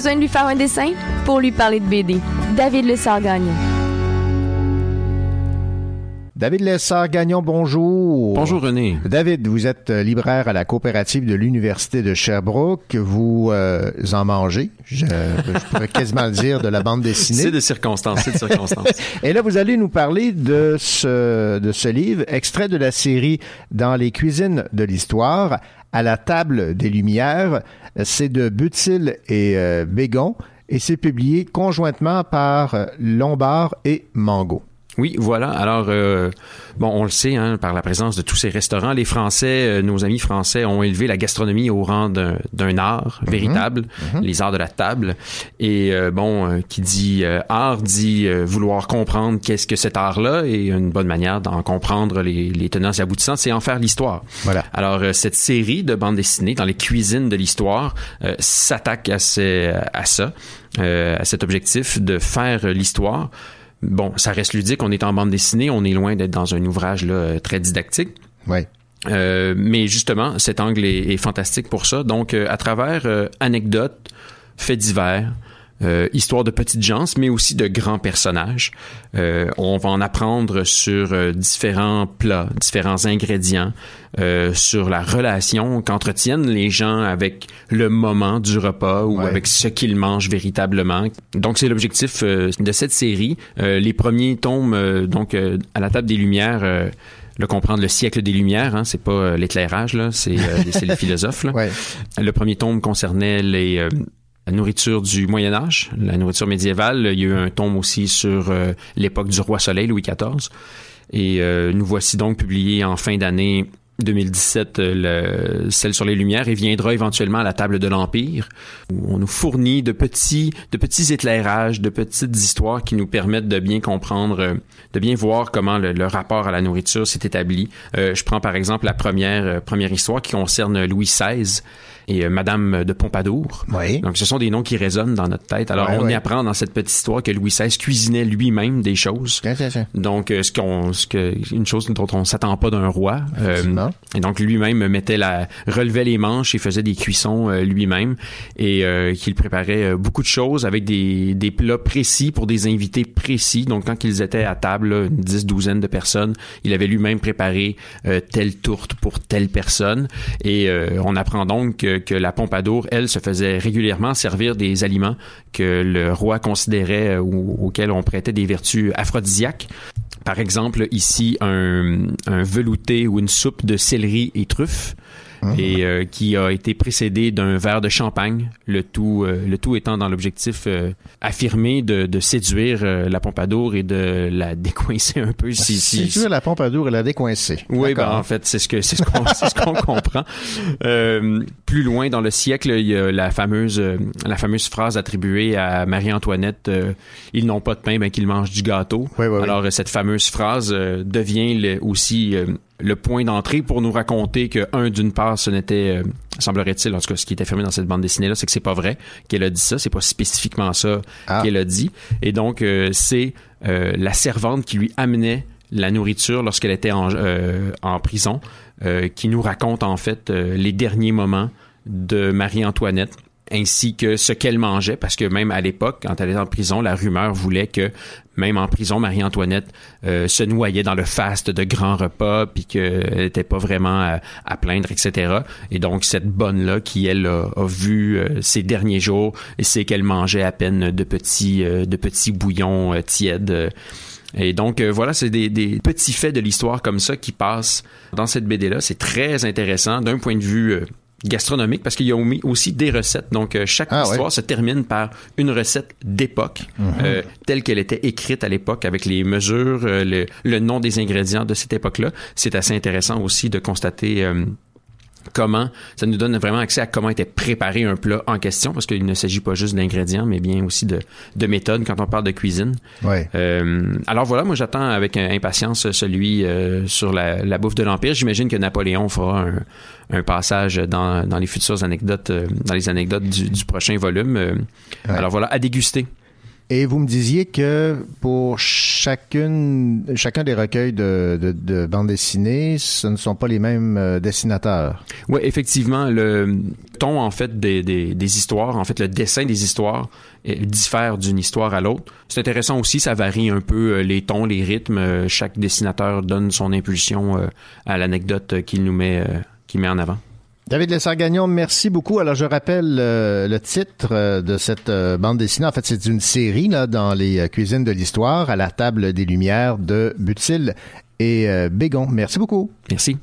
Besoin de lui faire un dessin? Pour lui parler de BD, David Lessard-Gagnon. David Lessard-Gagnon, bonjour. Bonjour René. David, vous êtes euh, libraire à la coopérative de l'Université de Sherbrooke. Vous euh, en mangez, je, je pourrais quasiment le dire, de la bande dessinée. C'est de circonstances, c'est de circonstances. Et là, vous allez nous parler de ce, de ce livre, extrait de la série Dans les cuisines de l'histoire, à la table des Lumières. C'est de Butil et euh, Bégon et c'est publié conjointement par euh, Lombard et Mango. Oui, voilà. Alors, euh, bon, on le sait, hein, par la présence de tous ces restaurants, les Français, euh, nos amis français, ont élevé la gastronomie au rang d'un d'un art véritable, Mhm. les arts de la table. Et euh, bon, qui dit euh, art dit euh, vouloir comprendre qu'est-ce que cet art-là, et une bonne manière d'en comprendre les, les tenants et aboutissants, c'est en faire l'histoire. Voilà. Alors, euh, cette série de bandes dessinées dans les cuisines de l'histoire euh, s'attaque à, ces- à ça, euh, à cet objectif de faire l'histoire. Bon, ça reste ludique, on est en bande dessinée, on est loin d'être dans un ouvrage là, euh, très didactique. Ouais. Euh, mais justement, cet angle est, est fantastique pour ça. Donc, euh, à travers euh, anecdotes, faits divers, euh, histoire de petites gens, mais aussi de grands personnages. Euh, on va en apprendre sur euh, différents plats, différents ingrédients, euh, sur la relation qu'entretiennent les gens avec le moment du repas ou avec ce qu'ils mangent véritablement. Donc c'est l'objectif euh, de cette série. Euh, les premiers tomes, euh, donc euh, à la table des Lumières. euh, le comprendre le siècle des Lumières, hein, c'est pas euh, l'éclairage là, c'est euh, c'est les philosophes. Là. Le premier tome concernait les euh, la nourriture du Moyen Âge, la nourriture médiévale. Il y a eu un tome aussi sur euh, l'époque du roi Soleil, Louis XIV. Et euh, nous voici donc publiés en fin d'année 2017 euh, le, celle sur les Lumières et viendra éventuellement à la table de l'Empire où on nous fournit de petits de petits éclairages, de petites histoires qui nous permettent de bien comprendre, de bien voir comment le, rapport à la nourriture s'est établi. Je prends par exemple la première première histoire qui concerne Louis XVI et euh, Madame de Pompadour. Donc ce sont des noms qui résonnent dans notre tête. Alors on y apprend dans cette petite histoire que Louis XVI cuisinait lui-même des choses. Donc euh, ce qu'on ce que une chose dont on s'attend pas d'un roi. Euh, et donc lui-même mettait la relevait les manches et faisait des cuissons euh, lui-même et euh, qu'il préparait euh, beaucoup de choses avec des, des plats précis pour des invités précis. Donc quand ils étaient à table, là, une dix douzaine de personnes, il avait lui-même préparé euh, telle tourte pour telle personne et euh, on apprend donc que, que la Pompadour, elle, se faisait régulièrement servir des aliments que le roi considérait euh, ou auxquels on prêtait des vertus aphrodisiaques. Par exemple, ici, un, un velouté ou une soupe de céleri et truffes. Et euh, qui a été précédé d'un verre de champagne, le tout, euh, le tout étant dans l'objectif euh, affirmé de, de séduire euh, la Pompadour et de la décoincer un peu. Si, si, C'est la Pompadour et la décoincer. oui, ben, en fait, c'est ce que c'est ce qu'on c'est ce qu'on comprend. Euh, plus loin dans le siècle, il y a la fameuse la fameuse phrase attribuée à Marie-Antoinette euh, ils n'ont pas de pain, ben qu'ils mangent du gâteau. Alors euh, cette fameuse phrase euh, devient le- aussi euh, le point d'entrée pour nous raconter que un d'une part ce n'était euh, semblerait-il en tout cas ce qui est affirmé dans cette bande dessinée là c'est que c'est pas vrai qu'elle a dit ça. C'est pas spécifiquement ça qu'elle a dit. Et donc euh, c'est euh, la servante qui lui amenait la nourriture lorsqu'elle était en, euh, en prison euh, qui nous raconte en fait euh, les derniers moments de Marie-Antoinette ainsi que ce qu'elle mangeait, parce que même à l'époque, quand elle était en prison, la rumeur voulait que même en prison, Marie-Antoinette euh, se noyait dans le faste de grands repas, puis qu'elle n'était pas vraiment à, plaindre, etc. Et donc cette bonne-là, qui elle a, a vu euh, ces derniers jours, c'est qu'elle mangeait à peine de petits, euh, de petits bouillons tièdes. et donc voilà, c'est des, petits faits de l'histoire comme ça qui passent dans cette BD-là. C'est très intéressant d'un point de vue gastronomique parce qu'il y a aussi des recettes. Donc euh, chaque Ah, histoire ouais. se termine par une recette d'époque Mhm. euh, telle qu'elle était écrite à l'époque avec les mesures, euh, le, le nom des ingrédients de cette époque-là. C'est assez intéressant aussi de constater. euh, comment ça nous donne vraiment accès à comment était préparé un plat en question parce qu'il ne s'agit pas juste d'ingrédients mais bien aussi de, de méthodes quand on parle de cuisine. Ouais. Euh, alors voilà, moi j'attends avec euh, impatience celui euh, sur la, la bouffe de l'Empire. J'imagine que Napoléon fera un, un passage dans, dans les futures anecdotes, euh, dans les anecdotes du, du prochain volume. Euh, Alors voilà, à déguster. Et vous me disiez que pour chacune, chacun des recueils de, de, de bande dessinée, ce ne sont pas les mêmes euh, dessinateurs. Oui, effectivement, le ton en fait des, des, des histoires, en fait le dessin des histoires euh, diffère d'une histoire à l'autre. C'est intéressant aussi, ça varie un peu euh, les tons, les rythmes. Chaque dessinateur donne son impulsion à l'anecdote qu'il nous met, qu'il met en avant. David Lessard-Gagnon, merci beaucoup. Alors, je rappelle euh, le titre euh, de cette euh, bande dessinée. En fait, c'est une série là, dans les euh, cuisines de l'histoire, à la table des Lumières de Butil et Bégon. Merci beaucoup. Merci.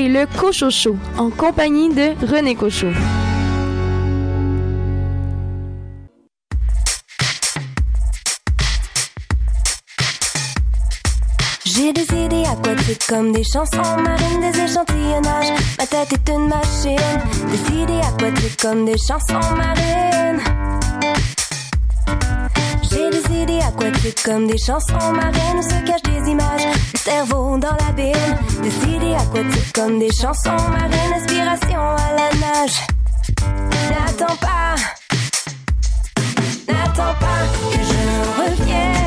Écoutez le Cochot Show en compagnie de René Cochot. J'ai des idées aquatiques comme des chansons marines, des échantillonnages. Ma tête est une machine. Des idées aquatiques comme des chansons marines. Comme des chansons marines où se cachent des images. Le cerveau dans l'abîme. Des idées aquatiques comme des chansons marines. Inspiration à la nage. N'attends pas. N'attends pas que je revienne.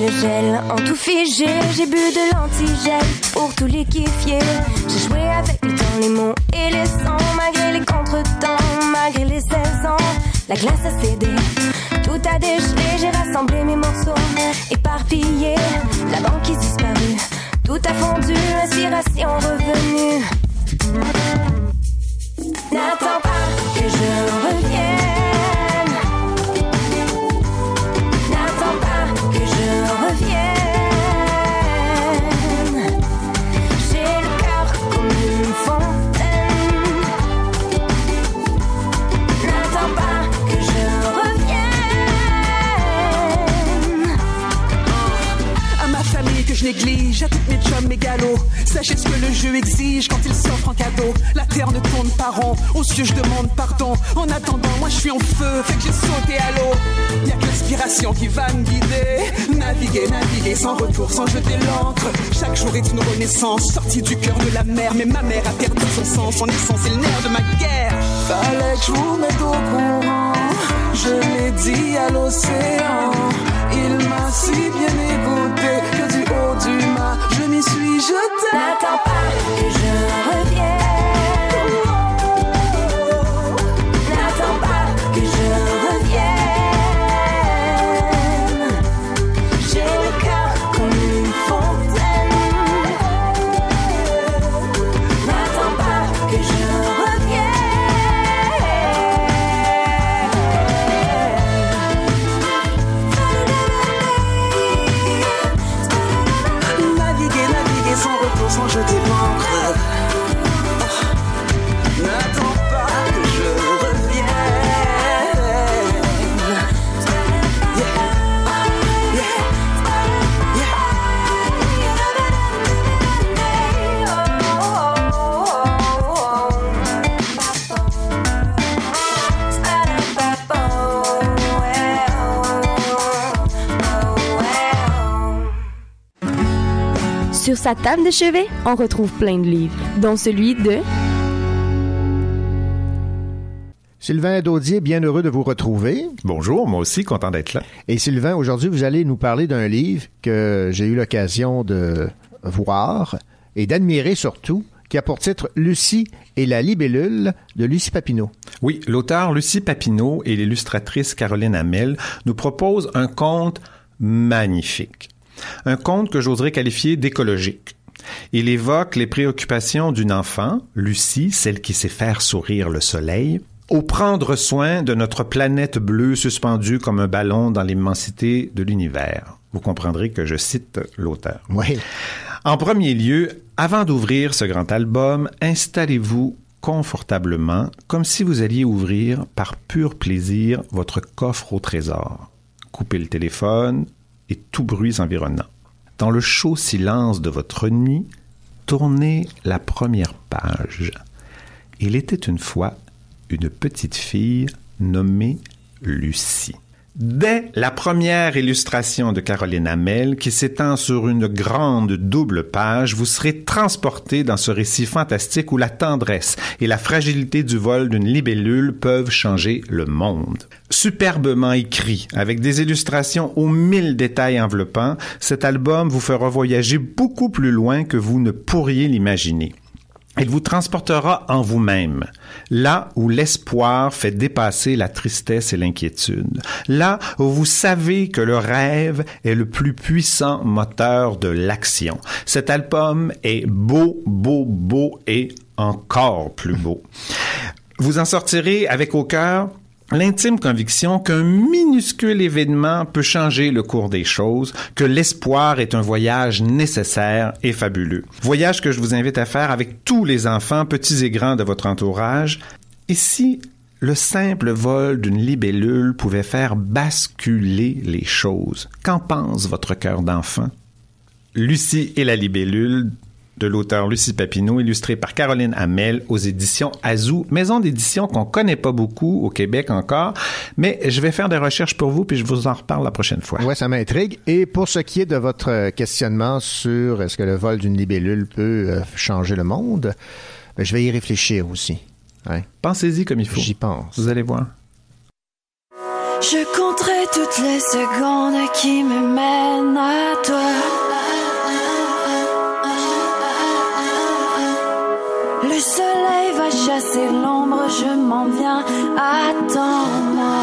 Le gel ont tout figé. J'ai bu de l'antigel pour tout liquéfier. J'ai joué avec le temps, les mots et les sons. Malgré les contretemps, malgré les saisons. La glace a cédé, tout a dégelé. J'ai rassemblé mes morceaux, éparpillés. La banquise disparue, tout a fondu. Inspiration revenue. N'attends pas que je revienne. Néglige, à toutes mes chums mégalos. Sachez ce que le jeu exige quand il s'offre en cadeau. La terre ne tourne pas rond, aux cieux je demande pardon. En attendant, moi je suis en feu, fait que j'ai sauté à l'eau. Y'a que l'inspiration qui va me guider. Naviguer, naviguer sans retour, sans jeter l'encre. Chaque jour est une renaissance, sortie du cœur de la mer. Mais ma mère a perdu son sens, son essence est le nerf de ma guerre. Fallait que je vous mette au courant. Je l'ai dit à l'océan. Il m'a si bien écouté que du haut du mât, je m'y suis jeté. N'attends pas que. Sur sa table de chevet, on retrouve plein de livres, dont celui de Sylvain Daudier, bien heureux de vous retrouver. Bonjour, moi aussi, content d'être là. Et Sylvain, aujourd'hui, vous allez nous parler d'un livre que j'ai eu l'occasion de voir et d'admirer surtout, qui a pour titre Lucie et la libellule de Lucie Papineau. Oui, l'auteur Lucie Papineau et l'illustratrice Caroline Hamel nous proposent un conte magnifique. Un conte que j'oserais qualifier d'écologique. Il évoque les préoccupations d'une enfant, Lucie, celle qui sait faire sourire le soleil, au prendre soin de notre planète bleue suspendue comme un ballon dans l'immensité de l'univers. Vous comprendrez que je cite l'auteur. Oui. En premier lieu, avant d'ouvrir ce grand album, installez-vous confortablement comme si vous alliez ouvrir par pur plaisir votre coffre au trésor. Coupez le téléphone et tout bruit environnant. Dans le chaud silence de votre nuit, tournez la première page. Il était une fois une petite fille nommée Lucie. Dès la première illustration de Caroline Hamel, qui s'étend sur une grande double page, vous serez transporté dans ce récit fantastique où la tendresse et la fragilité du vol d'une libellule peuvent changer le monde. Superbement écrit, avec des illustrations aux mille détails enveloppants, cet album vous fera voyager beaucoup plus loin que vous ne pourriez l'imaginer. Il vous transportera en vous-même, là où l'espoir fait dépasser la tristesse et l'inquiétude, là où vous savez que le rêve est le plus puissant moteur de l'action. Cet album est beau, beau, beau et encore plus beau. Vous en sortirez avec au cœur l'intime conviction qu'un minuscule événement peut changer le cours des choses, que l'espoir est un voyage nécessaire et fabuleux. Voyage que je vous invite à faire avec tous les enfants, petits et grands de votre entourage. Et si le simple vol d'une libellule pouvait faire basculer les choses, qu'en pense votre cœur d'enfant? Lucie et la libellule de l'auteur Lucie Papineau, illustré par Caroline Hamel aux éditions Azou, maison d'édition qu'on connaît pas beaucoup au Québec encore, mais je vais faire des recherches pour vous puis je vous en reparle la prochaine fois. Ouais, ça m'intrigue. Et pour ce qui est de votre questionnement sur est-ce que le vol d'une libellule peut euh, changer le monde, ben, je vais y réfléchir aussi. Ouais. Pensez-y comme il faut. J'y pense. Vous allez voir. Je compterai toutes les secondes qui me mènent à toi. Chasser l'ombre, je m'en viens, attends-moi.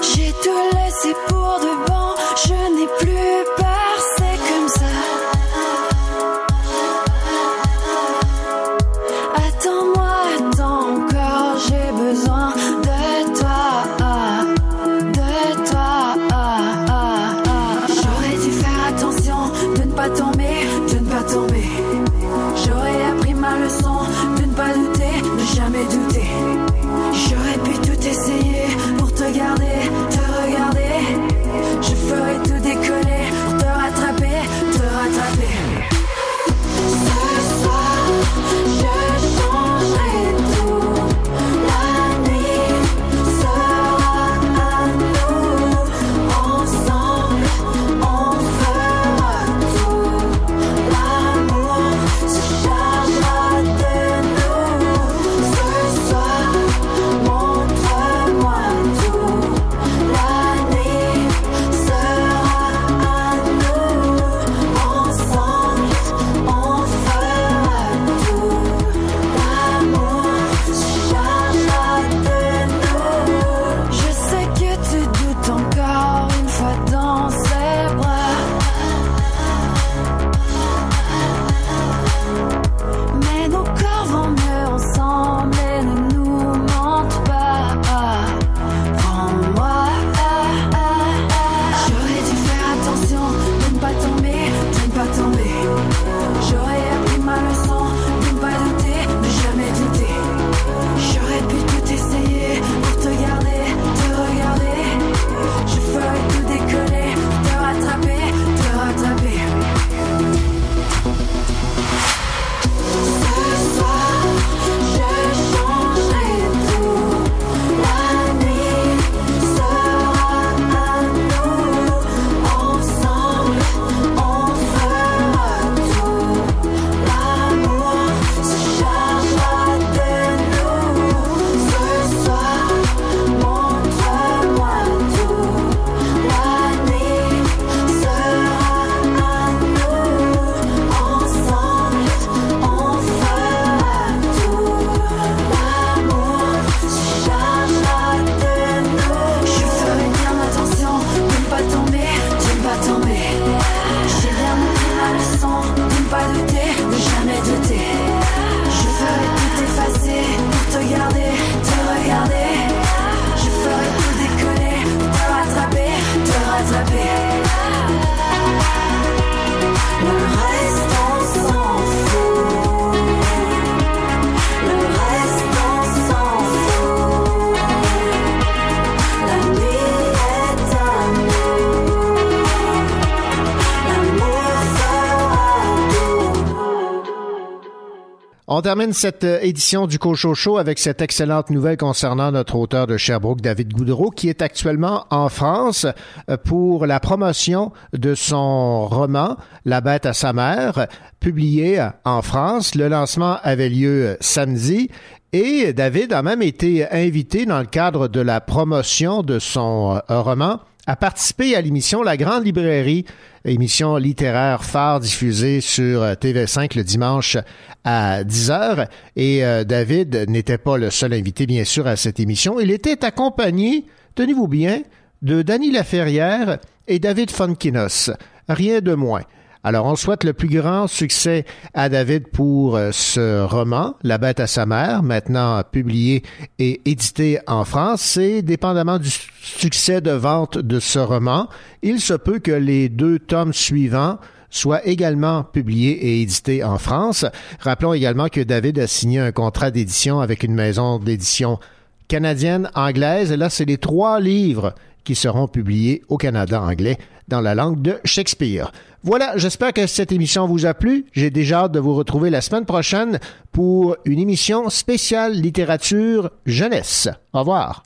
J'ai tout laissé pour de bon, je n'ai plus On termine cette euh, édition du Cocho Show avec cette excellente nouvelle concernant notre auteur de Sherbrooke, David Goudreau, qui est actuellement en France euh, pour la promotion de son roman La bête à sa mère, publié euh, en France. Le lancement avait lieu samedi. Et David a même été invité dans le cadre de la promotion de son roman a participé à l'émission La Grande Librairie, émission littéraire phare diffusée sur euh, TV5 le dimanche à 10h. Et euh, David n'était pas le seul invité, bien sûr, à cette émission. Il était accompagné, tenez-vous bien, de Danny Laferrière et David Fonkinos. Rien de moins. Alors, on souhaite le plus grand succès à David pour euh, ce roman, La bête à sa mère, maintenant publié et édité en France. Et dépendamment du succès de vente de ce roman, il se peut que les deux tomes suivants soient également publiés et édités en France. Rappelons également que David a signé un contrat d'édition avec une maison d'édition canadienne, anglaise. Et là, c'est les trois livres qui seront publiés au Canada anglais dans la langue de Shakespeare. Voilà, j'espère que cette émission vous a plu. J'ai déjà hâte de vous retrouver la semaine prochaine pour une émission spéciale littérature jeunesse. Au revoir.